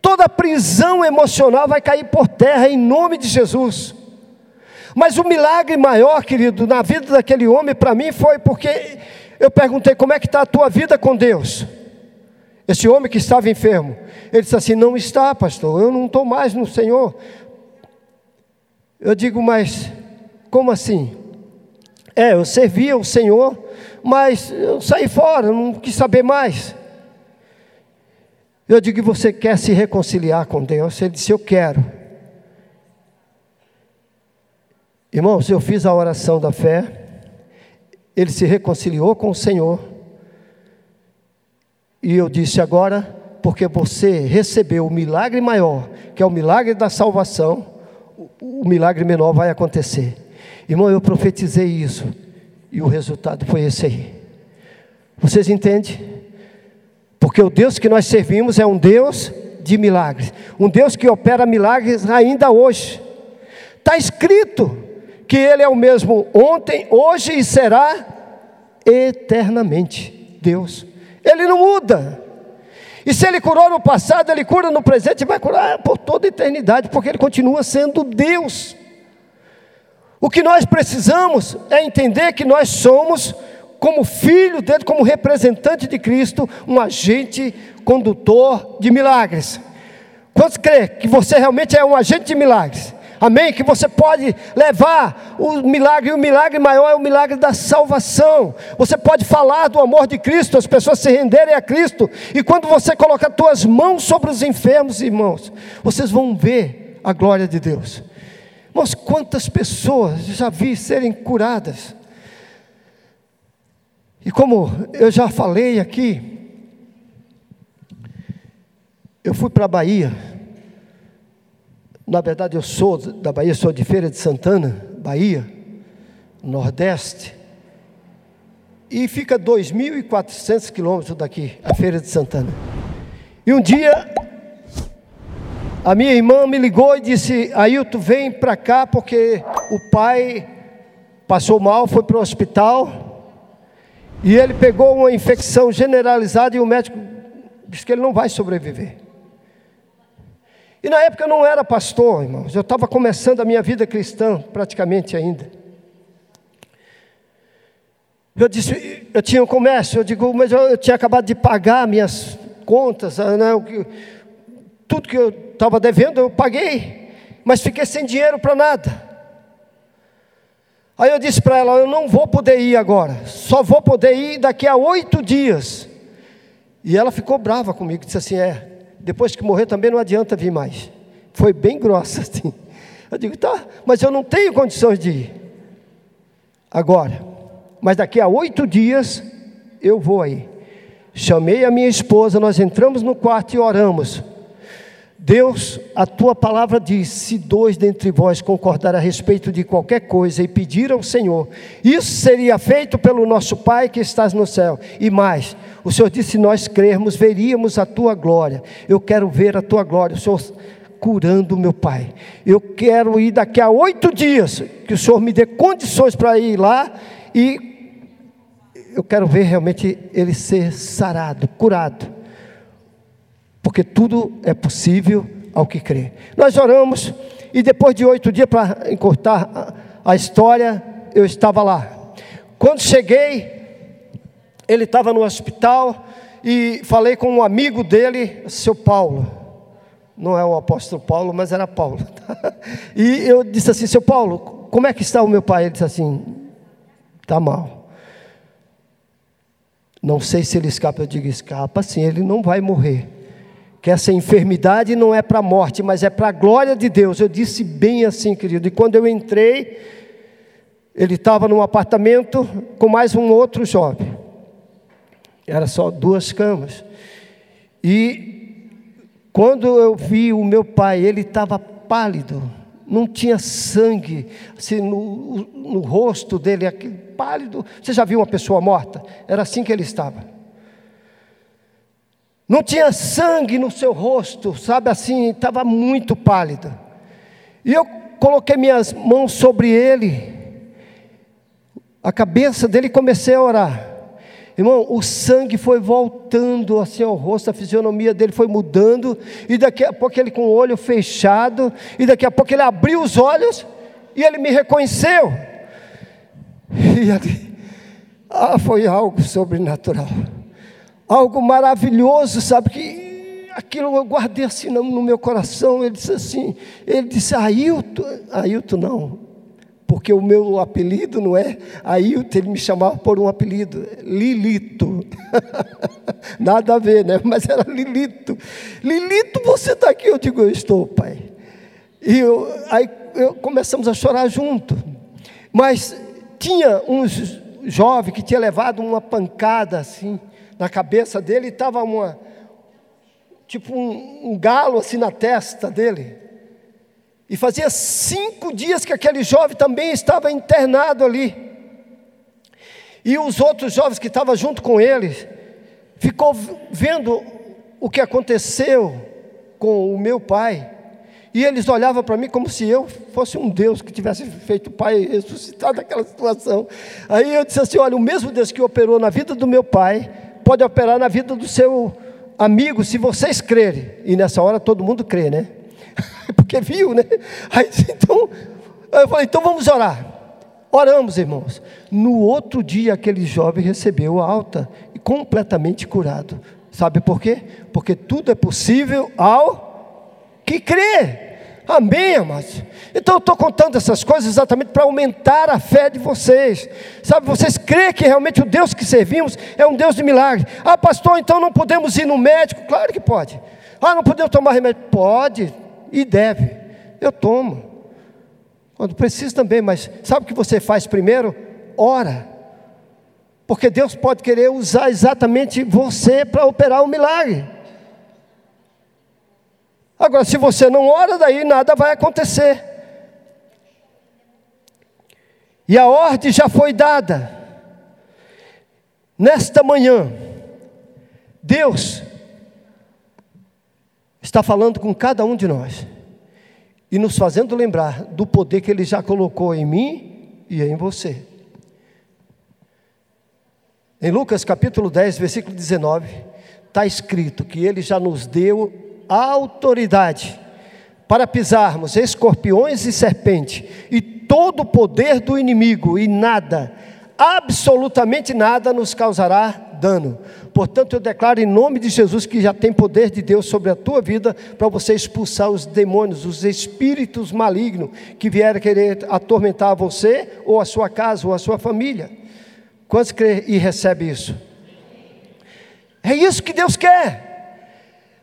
toda prisão emocional vai cair por terra em nome de Jesus. Mas o milagre maior, querido, na vida daquele homem, para mim, foi porque eu perguntei: como é que está a tua vida com Deus? Esse homem que estava enfermo, ele disse assim: Não está, pastor, eu não estou mais no Senhor. Eu digo, mas como assim? É, eu servia o Senhor, mas eu saí fora, não quis saber mais. Eu digo, você quer se reconciliar com Deus? Ele disse, eu quero. Irmãos, eu fiz a oração da fé, ele se reconciliou com o Senhor, e eu disse agora, porque você recebeu o milagre maior, que é o milagre da salvação, o milagre menor vai acontecer. Irmão, eu profetizei isso, e o resultado foi esse aí. Vocês entendem? Porque o Deus que nós servimos é um Deus de milagres, um Deus que opera milagres ainda hoje. Está escrito que Ele é o mesmo ontem, hoje e será eternamente. Deus. Ele não muda. E se ele curou no passado, ele cura no presente e vai curar por toda a eternidade, porque ele continua sendo Deus. O que nós precisamos é entender que nós somos, como filho dele, como representante de Cristo, um agente condutor de milagres. Quantos crê que você realmente é um agente de milagres? Amém? Que você pode levar o milagre, e o milagre maior é o milagre da salvação. Você pode falar do amor de Cristo, as pessoas se renderem a Cristo, e quando você colocar tuas mãos sobre os enfermos, irmãos, vocês vão ver a glória de Deus. Irmãos, quantas pessoas já vi serem curadas. E como eu já falei aqui, eu fui para a Bahia na verdade, eu sou da Bahia, sou de Feira de Santana, Bahia, Nordeste. E fica 2.400 quilômetros daqui, a Feira de Santana. E um dia, a minha irmã me ligou e disse: Ailton, vem para cá porque o pai passou mal, foi para o hospital. E ele pegou uma infecção generalizada e o médico disse que ele não vai sobreviver. E na época eu não era pastor, irmãos, eu estava começando a minha vida cristã, praticamente ainda. Eu disse, eu tinha um comércio, eu digo, mas eu, eu tinha acabado de pagar minhas contas, ah, né, tudo que eu estava devendo eu paguei, mas fiquei sem dinheiro para nada. Aí eu disse para ela, eu não vou poder ir agora, só vou poder ir daqui a oito dias. E ela ficou brava comigo, disse assim, é, depois que morrer também não adianta vir mais. Foi bem grossa assim. Eu digo, tá, mas eu não tenho condições de ir. Agora, mas daqui a oito dias eu vou aí. Chamei a minha esposa, nós entramos no quarto e oramos. Deus, a tua palavra diz: se dois dentre vós concordar a respeito de qualquer coisa e pedir ao Senhor, isso seria feito pelo nosso Pai que estás no céu. E mais, o Senhor disse: se nós crermos, veríamos a tua glória. Eu quero ver a tua glória, o Senhor curando meu pai. Eu quero ir daqui a oito dias, que o Senhor me dê condições para ir lá e eu quero ver realmente ele ser sarado, curado porque tudo é possível ao que crê. Nós oramos e depois de oito dias, para encurtar a história, eu estava lá. Quando cheguei, ele estava no hospital e falei com um amigo dele, seu Paulo. Não é o apóstolo Paulo, mas era Paulo. e eu disse assim, seu Paulo, como é que está o meu pai? Ele disse assim: está mal. Não sei se ele escapa. Eu digo: escapa sim, ele não vai morrer. Que essa enfermidade não é para a morte, mas é para a glória de Deus. Eu disse bem assim, querido. E quando eu entrei, ele estava num apartamento com mais um outro jovem. Era só duas camas. E quando eu vi o meu pai, ele estava pálido, não tinha sangue assim, no, no rosto dele, aquele pálido. Você já viu uma pessoa morta? Era assim que ele estava. Não tinha sangue no seu rosto, sabe assim, estava muito pálido. E eu coloquei minhas mãos sobre ele, a cabeça dele e comecei a orar. Irmão, o sangue foi voltando assim ao rosto, a fisionomia dele foi mudando, e daqui a pouco ele com o olho fechado, e daqui a pouco ele abriu os olhos e ele me reconheceu. E ali, ah, foi algo sobrenatural, algo maravilhoso, sabe? Que aquilo eu guardei assim no, meu coração. Ele disse assim: ele disse, Ailton, Ailton não, porque o meu apelido não é Ailton, ele me chamava por um apelido, Lilito. Nada a ver, né? Mas era Lilito. Lilito, você está aqui? Eu digo, eu estou, pai. E eu, aí eu, começamos a chorar junto. Mas tinha um jovem que tinha levado uma pancada assim na cabeça dele e estava uma tipo um, um galo assim na testa dele. E fazia cinco dias que aquele jovem também estava internado ali. E os outros jovens que estavam junto com ele, ficou vendo o que aconteceu com o meu pai. E eles olhavam para mim como se eu fosse um Deus que tivesse feito o pai ressuscitar daquela situação. Aí eu disse assim: olha, o mesmo Deus que operou na vida do meu pai, pode operar na vida do seu amigo, se vocês crerem. E nessa hora todo mundo crê, né? porque viu, né? Aí, então, eu falei, então vamos orar. Oramos, irmãos. No outro dia, aquele jovem recebeu alta e completamente curado. Sabe por quê? Porque tudo é possível ao que crê. Amém, amados? Então eu estou contando essas coisas exatamente para aumentar a fé de vocês. Sabe, vocês creem que realmente o Deus que servimos é um Deus de milagre. Ah, pastor, então não podemos ir no médico? Claro que pode. Ah, não podemos tomar remédio? Pode e deve. Eu tomo. Quando preciso também, mas sabe o que você faz primeiro? Ora. Porque Deus pode querer usar exatamente você para operar um milagre. Agora, se você não ora, daí nada vai acontecer. E a ordem já foi dada. Nesta manhã, Deus está falando com cada um de nós e nos fazendo lembrar do poder que Ele já colocou em mim e em você. Em Lucas capítulo 10, versículo 19, está escrito que Ele já nos deu autoridade para pisarmos escorpiões e serpentes e todo o poder do inimigo, e nada, absolutamente nada nos causará dano. Portanto, eu declaro em nome de Jesus que já tem poder de Deus sobre a tua vida para você expulsar os demônios, os espíritos malignos que vierem querer atormentar você, ou a sua casa, ou a sua família. Quantos crê e recebe isso? É isso que Deus quer.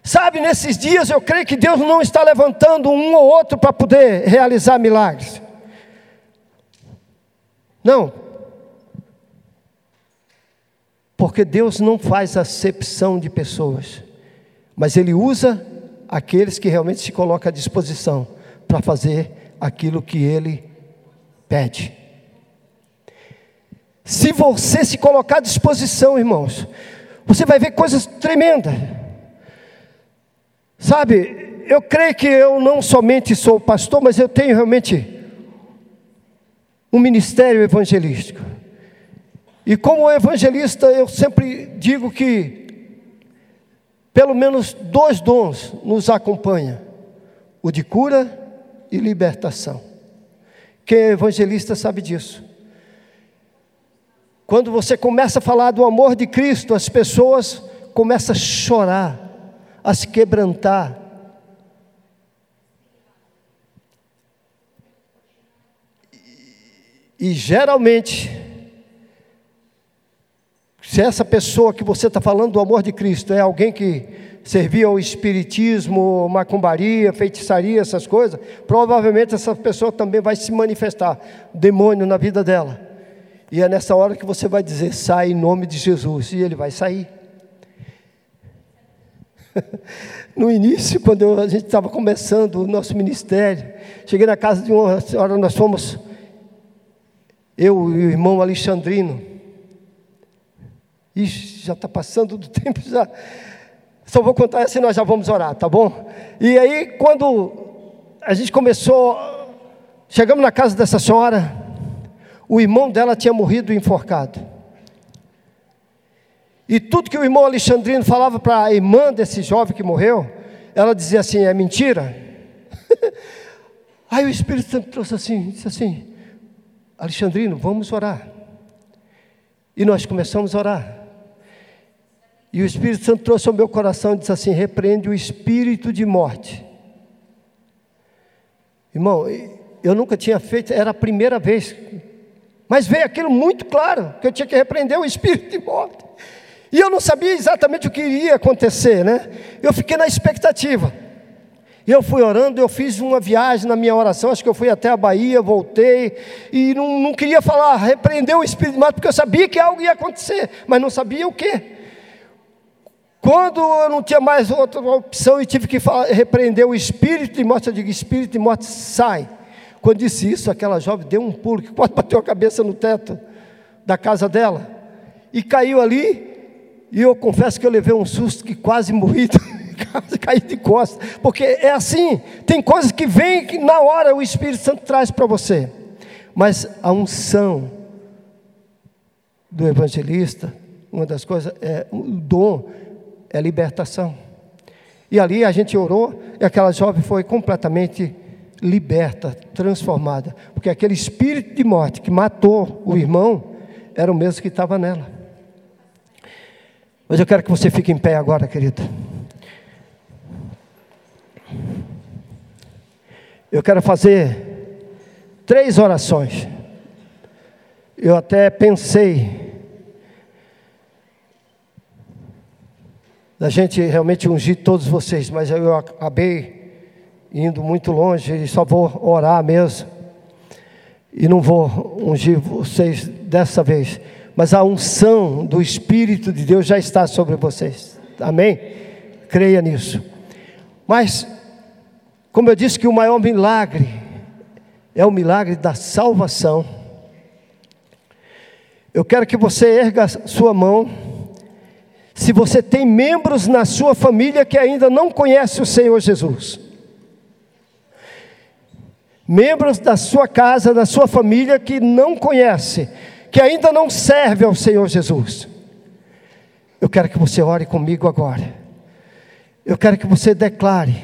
Sabe, nesses dias eu creio que Deus não está levantando um ou outro para poder realizar milagres. Não, porque Deus não faz acepção de pessoas, mas Ele usa aqueles que realmente se colocam à disposição para fazer aquilo que Ele pede. Se você se colocar à disposição, irmãos, você vai ver coisas tremendas. Sabe, eu creio que eu não somente sou pastor, mas eu tenho realmente um ministério evangelístico. E como evangelista, eu sempre digo que pelo menos dois dons nos acompanham: o de cura e libertação. Quem é evangelista sabe disso. Quando você começa a falar do amor de Cristo, as pessoas começam a chorar, a se quebrantar. E geralmente, se essa pessoa que você está falando do amor de Cristo é alguém que servia ao espiritismo, macumbaria, feitiçaria, essas coisas, provavelmente essa pessoa também vai se manifestar demônio na vida dela. E é nessa hora que você vai dizer: sai em nome de Jesus, e ele vai sair. no início, quando a gente estava começando o nosso ministério, cheguei na casa de uma senhora, nós fomos, eu e o irmão Alexandrino. Ixi, já está passando do tempo, já. Só vou contar assim, nós já vamos orar, tá bom? E aí, quando a gente começou, chegamos na casa dessa senhora, o irmão dela tinha morrido enforcado. E tudo que o irmão Alexandrino falava para a irmã desse jovem que morreu, ela dizia assim: é mentira. Aí o Espírito Santo trouxe assim, disse assim: Alexandrino, vamos orar. E nós começamos a orar. E o Espírito Santo trouxe ao meu coração e disse assim: repreende o espírito de morte. Irmão, eu nunca tinha feito, era a primeira vez, mas veio aquilo muito claro, que eu tinha que repreender o espírito de morte. E eu não sabia exatamente o que iria acontecer, né? Eu fiquei na expectativa. Eu fui orando, eu fiz uma viagem na minha oração, acho que eu fui até a Bahia, voltei, e não, não queria falar, repreender o espírito de morte, porque eu sabia que algo ia acontecer, mas não sabia o que. Quando eu não tinha mais outra opção e tive que falar, repreender o espírito de morte, eu digo: espírito de morte, sai. Quando disse isso, aquela jovem deu um pulo que quase bateu a cabeça no teto da casa dela e caiu ali e eu confesso que eu levei um susto que quase morri, caí de costas, porque é assim, tem coisas que vêm que na hora o Espírito Santo traz para você, mas a unção do evangelista, uma das coisas, é o dom, é libertação. E ali a gente orou e aquela jovem foi completamente liberta, transformada, porque aquele espírito de morte que matou o irmão era o mesmo que estava nela. Mas eu quero que você fique em pé agora, querido. Eu quero fazer três orações. Eu até pensei da gente realmente ungir todos vocês, mas eu acabei indo muito longe e só vou orar mesmo. E não vou ungir vocês dessa vez mas a unção do Espírito de Deus já está sobre vocês. Amém? Creia nisso. Mas, como eu disse que o maior milagre é o milagre da salvação. Eu quero que você erga sua mão. Se você tem membros na sua família que ainda não conhecem o Senhor Jesus, membros da sua casa, da sua família que não conhecem, que ainda não serve ao Senhor Jesus, eu quero que você ore comigo agora. Eu quero que você declare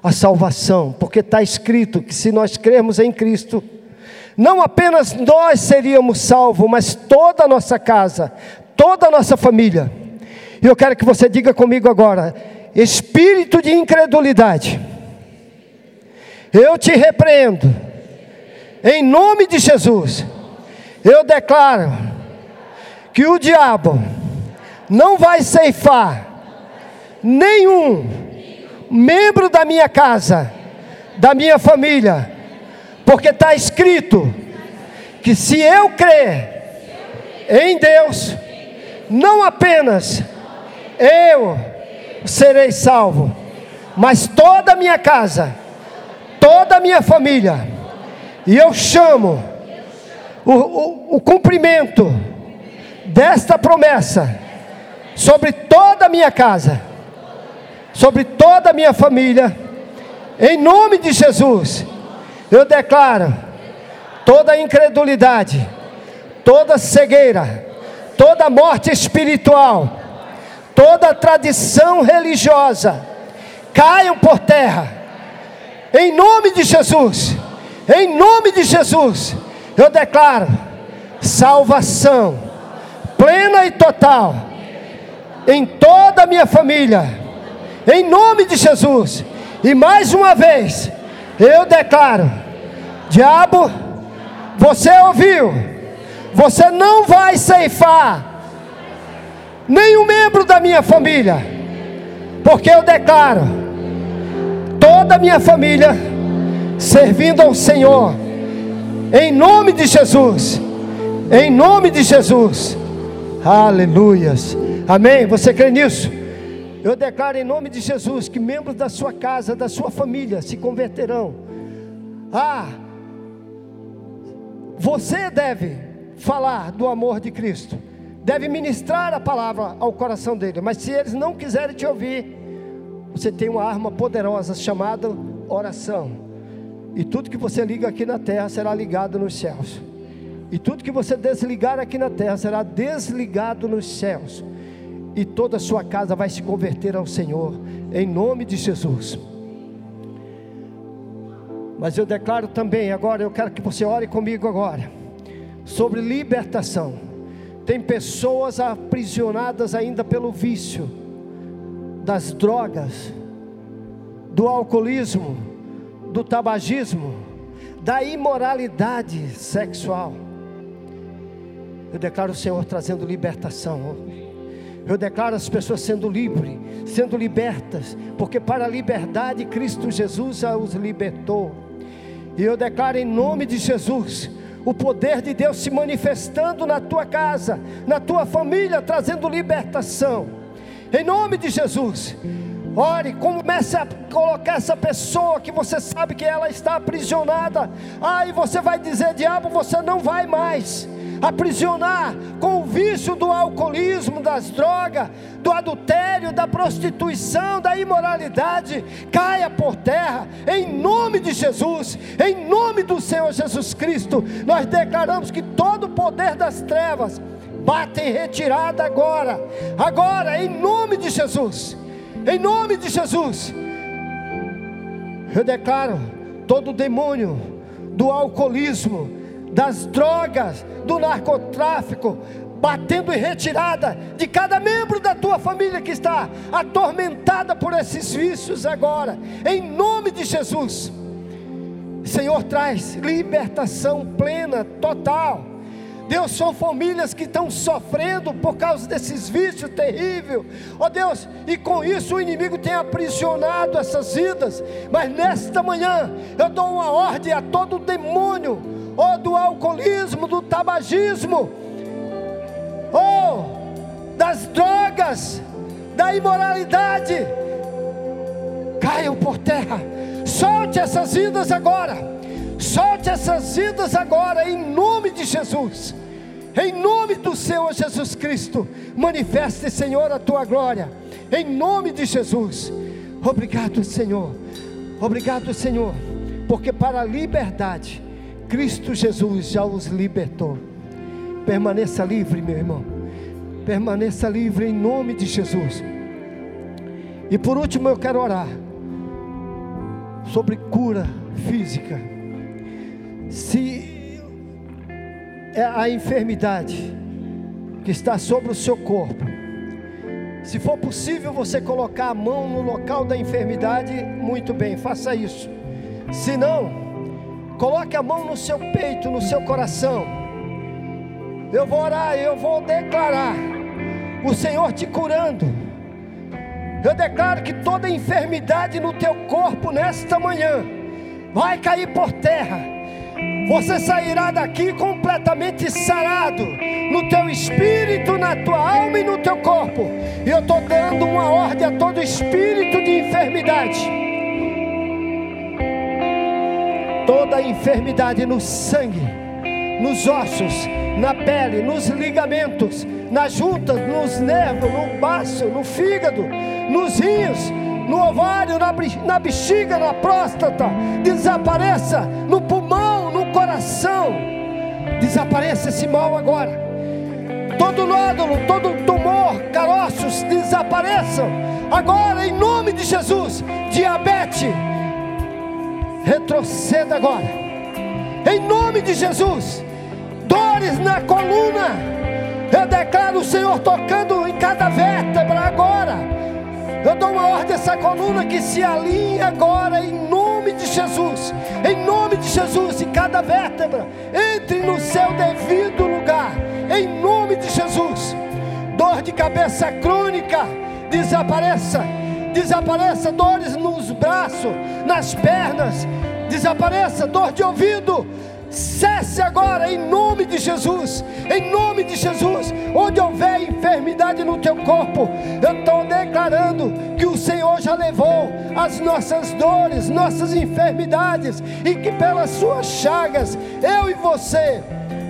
a salvação, porque está escrito que se nós crermos em Cristo, não apenas nós seríamos salvos, mas toda a nossa casa, toda a nossa família. E eu quero que você diga comigo agora: espírito de incredulidade, eu te repreendo, em nome de Jesus eu declaro que o diabo não vai ceifar nenhum membro da minha casa, da minha família, porque está escrito que se eu crer em Deus, não apenas eu serei salvo, mas toda a minha casa, toda a minha família, e eu chamo o, o, o cumprimento desta promessa sobre toda a minha casa, sobre toda a minha família, em nome de Jesus, eu declaro toda incredulidade, toda cegueira, toda morte espiritual, toda tradição religiosa, caiam por terra, em nome de Jesus, em nome de Jesus eu declaro salvação plena e total em toda a minha família, em nome de Jesus. E mais uma vez, eu declaro: diabo, Você ouviu? Você não vai ceifar nenhum membro da minha família, porque eu declaro toda a minha família servindo ao Senhor, em nome de Jesus, em nome de Jesus, aleluias, amém. Você crê nisso? Eu declaro em nome de Jesus que membros da sua casa, da sua família se converterão. Ah, você deve falar do amor de Cristo, deve ministrar a palavra ao coração dele, mas se eles não quiserem te ouvir, você tem uma arma poderosa chamada oração. E tudo que você liga aqui na terra será ligado nos céus. E tudo que você desligar aqui na terra será desligado nos céus. E toda a sua casa vai se converter ao Senhor, em nome de Jesus. Mas eu declaro também, agora eu quero que você ore comigo agora, sobre libertação. Tem pessoas aprisionadas ainda pelo vício das drogas, do alcoolismo, do tabagismo, da imoralidade sexual. Eu declaro o Senhor trazendo libertação. Eu declaro as pessoas sendo livres, sendo libertas, porque para a liberdade Cristo Jesus os libertou. E eu declaro em nome de Jesus o poder de Deus se manifestando na tua casa, na tua família, trazendo libertação. Em nome de Jesus. Ore, comece a colocar essa pessoa que você sabe que ela está aprisionada. Ah, e você vai dizer, diabo, você não vai mais aprisionar com o vício do alcoolismo, das drogas, do adultério, da prostituição, da imoralidade, caia por terra, em nome de Jesus, em nome do Senhor Jesus Cristo, nós declaramos que todo o poder das trevas bate em retirada agora, agora, em nome de Jesus, em nome de Jesus, eu declaro todo demônio do alcoolismo, das drogas, do narcotráfico, batendo em retirada de cada membro da tua família que está atormentada por esses vícios agora, em nome de Jesus. Senhor, traz libertação plena, total. Deus, são famílias que estão sofrendo por causa desses vícios terríveis. Ó oh, Deus, e com isso o inimigo tem aprisionado essas vidas. Mas nesta manhã eu dou uma ordem a todo demônio ou do alcoolismo, do tabagismo, ou das drogas, da imoralidade, caiam por terra. Solte essas vidas agora. Solte essas vidas agora, em nome de Jesus. Em nome do Senhor Jesus Cristo. Manifeste, Senhor, a tua glória. Em nome de Jesus. Obrigado, Senhor. Obrigado, Senhor. Porque para a liberdade Cristo Jesus já os libertou. Permaneça livre, meu irmão. Permaneça livre em nome de Jesus. E por último, eu quero orar sobre cura física. Se é a enfermidade que está sobre o seu corpo, se for possível você colocar a mão no local da enfermidade, muito bem, faça isso. Se não, Coloque a mão no seu peito, no seu coração. Eu vou orar, eu vou declarar o Senhor te curando. Eu declaro que toda enfermidade no teu corpo nesta manhã vai cair por terra. Você sairá daqui completamente sarado no teu espírito, na tua alma e no teu corpo. E eu estou dando uma ordem a todo espírito de enfermidade toda enfermidade no sangue, nos ossos, na pele, nos ligamentos, nas juntas, nos nervos, no baço, no fígado, nos rins, no ovário, na, na bexiga, na próstata, desapareça no pulmão, no coração, desapareça esse mal agora. Todo nódulo, todo tumor, caroços desapareçam agora em nome de Jesus. Diabetes, Retroceda agora. Em nome de Jesus. Dores na coluna. Eu declaro o Senhor tocando em cada vértebra agora. Eu dou uma ordem a essa coluna que se alinhe agora em nome de Jesus, em nome de Jesus, e cada vértebra entre no seu devido lugar, em nome de Jesus. Dor de cabeça crônica, desapareça, desapareça dores nos braços, nas pernas, desapareça dor de ouvido, Cesse agora em nome de Jesus. Em nome de Jesus. Onde houver enfermidade no teu corpo, eu estou declarando que o Senhor já levou as nossas dores, nossas enfermidades, e que pelas suas chagas, eu e você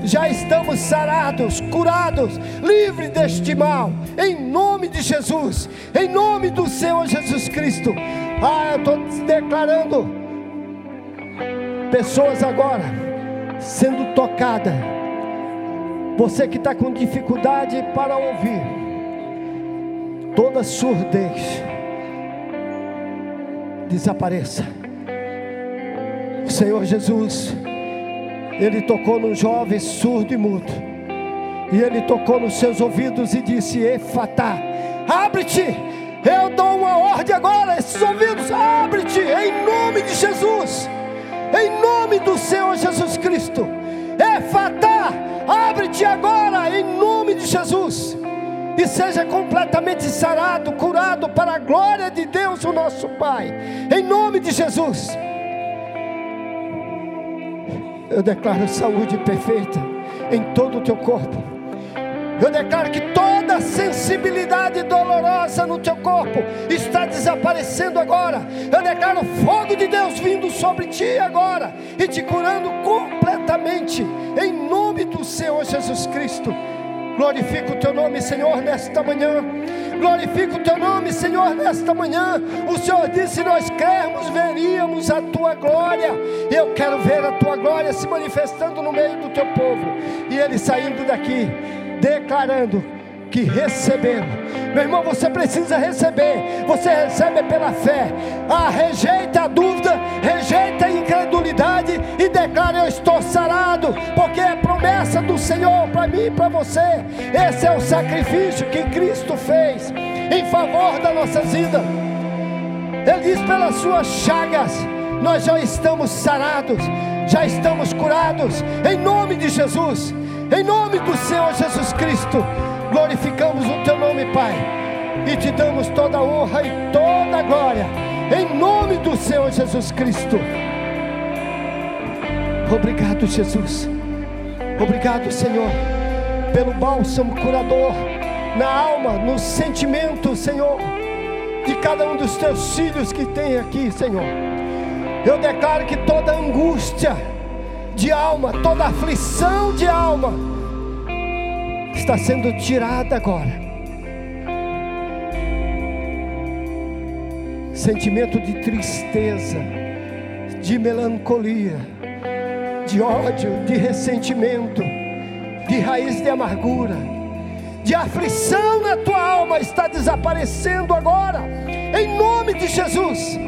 já estamos sarados, curados, livres deste mal, em nome de Jesus, em nome do Senhor Jesus Cristo. Ah, eu estou declarando pessoas agora sendo tocada. Você que está com dificuldade para ouvir, toda surdez desapareça. Senhor Jesus, Ele tocou num jovem surdo e mudo, e Ele tocou nos seus ouvidos e disse: Efatá, abre-te. Eu dou uma ordem agora, esses ouvidos, abre-te, em nome de Jesus em nome do Senhor Jesus Cristo. Efatá, abre-te agora, em nome de Jesus, e seja completamente sarado, curado, para a glória de Deus, o nosso Pai, em nome de Jesus. Eu declaro saúde perfeita em todo o teu corpo eu declaro que toda sensibilidade dolorosa no teu corpo está desaparecendo agora. Eu declaro fogo de Deus vindo sobre ti agora e te curando completamente, em nome do Senhor Jesus Cristo. Glorifica o teu nome, Senhor, nesta manhã. Glorifica o teu nome, Senhor, nesta manhã. O Senhor disse: Nós cremos, veríamos a tua glória. Eu quero ver a tua glória se manifestando no meio do teu povo. E ele saindo daqui declarando que recebemos. Meu irmão, você precisa receber. Você recebe pela fé. Ah, rejeita a dúvida, rejeita a incredulidade e declara: Eu estou sarado, porque é promessa do Senhor para mim e para você. Esse é o sacrifício que Cristo fez em favor da nossa vida. Ele diz: Pelas suas chagas, nós já estamos sarados, já estamos curados, em nome de Jesus. Em nome do Senhor Jesus Cristo, glorificamos o teu nome, Pai, e te damos toda a honra e toda a glória. Em nome do Senhor Jesus Cristo. Obrigado, Jesus. Obrigado, Senhor, pelo bálsamo curador na alma, no sentimento, Senhor, de cada um dos teus filhos que tem aqui, Senhor. Eu declaro que toda angústia, de alma, toda aflição de alma, está sendo tirada agora. Sentimento de tristeza, de melancolia, de ódio, de ressentimento, de raiz de amargura, de aflição na tua alma está desaparecendo agora, em nome de Jesus,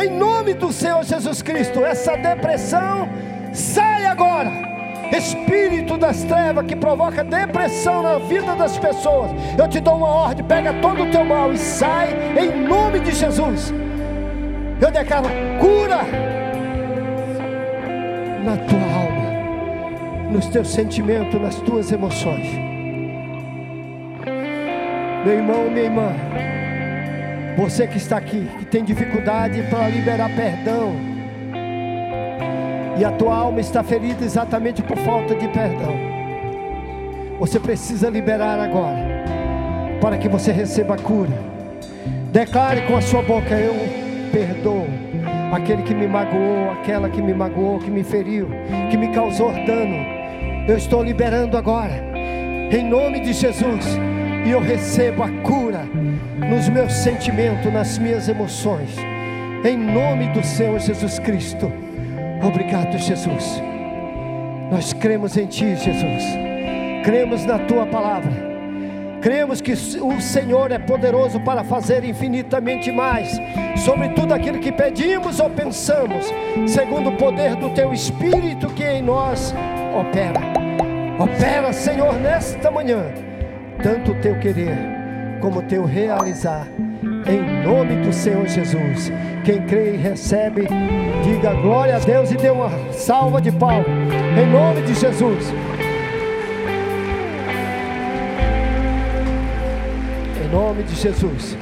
em nome do Senhor Jesus Cristo. Essa depressão Sai agora, espírito das trevas que provoca depressão na vida das pessoas. Eu te dou uma ordem: pega todo o teu mal e sai em nome de Jesus. Eu declaro cura na tua alma, nos teus sentimentos, nas tuas emoções. Meu irmão, minha irmã, você que está aqui, que tem dificuldade para liberar perdão e a tua alma está ferida exatamente por falta de perdão. Você precisa liberar agora, para que você receba a cura. Declare com a sua boca: Eu perdoo aquele que me magoou, aquela que me magoou, que me feriu, que me causou dano. Eu estou liberando agora, em nome de Jesus, e eu recebo a cura nos meus sentimentos, nas minhas emoções, em nome do Senhor Jesus Cristo. Obrigado, Jesus. Nós cremos em Ti, Jesus. Cremos na Tua palavra. Cremos que o Senhor é poderoso para fazer infinitamente mais sobre tudo aquilo que pedimos ou pensamos, segundo o poder do Teu Espírito que em nós opera. Opera, Senhor, nesta manhã, tanto o Teu querer como o Teu realizar em nome do Senhor Jesus. Quem crê e recebe, diga glória a Deus e dê uma salva de palmas, em nome de Jesus. Em nome de Jesus.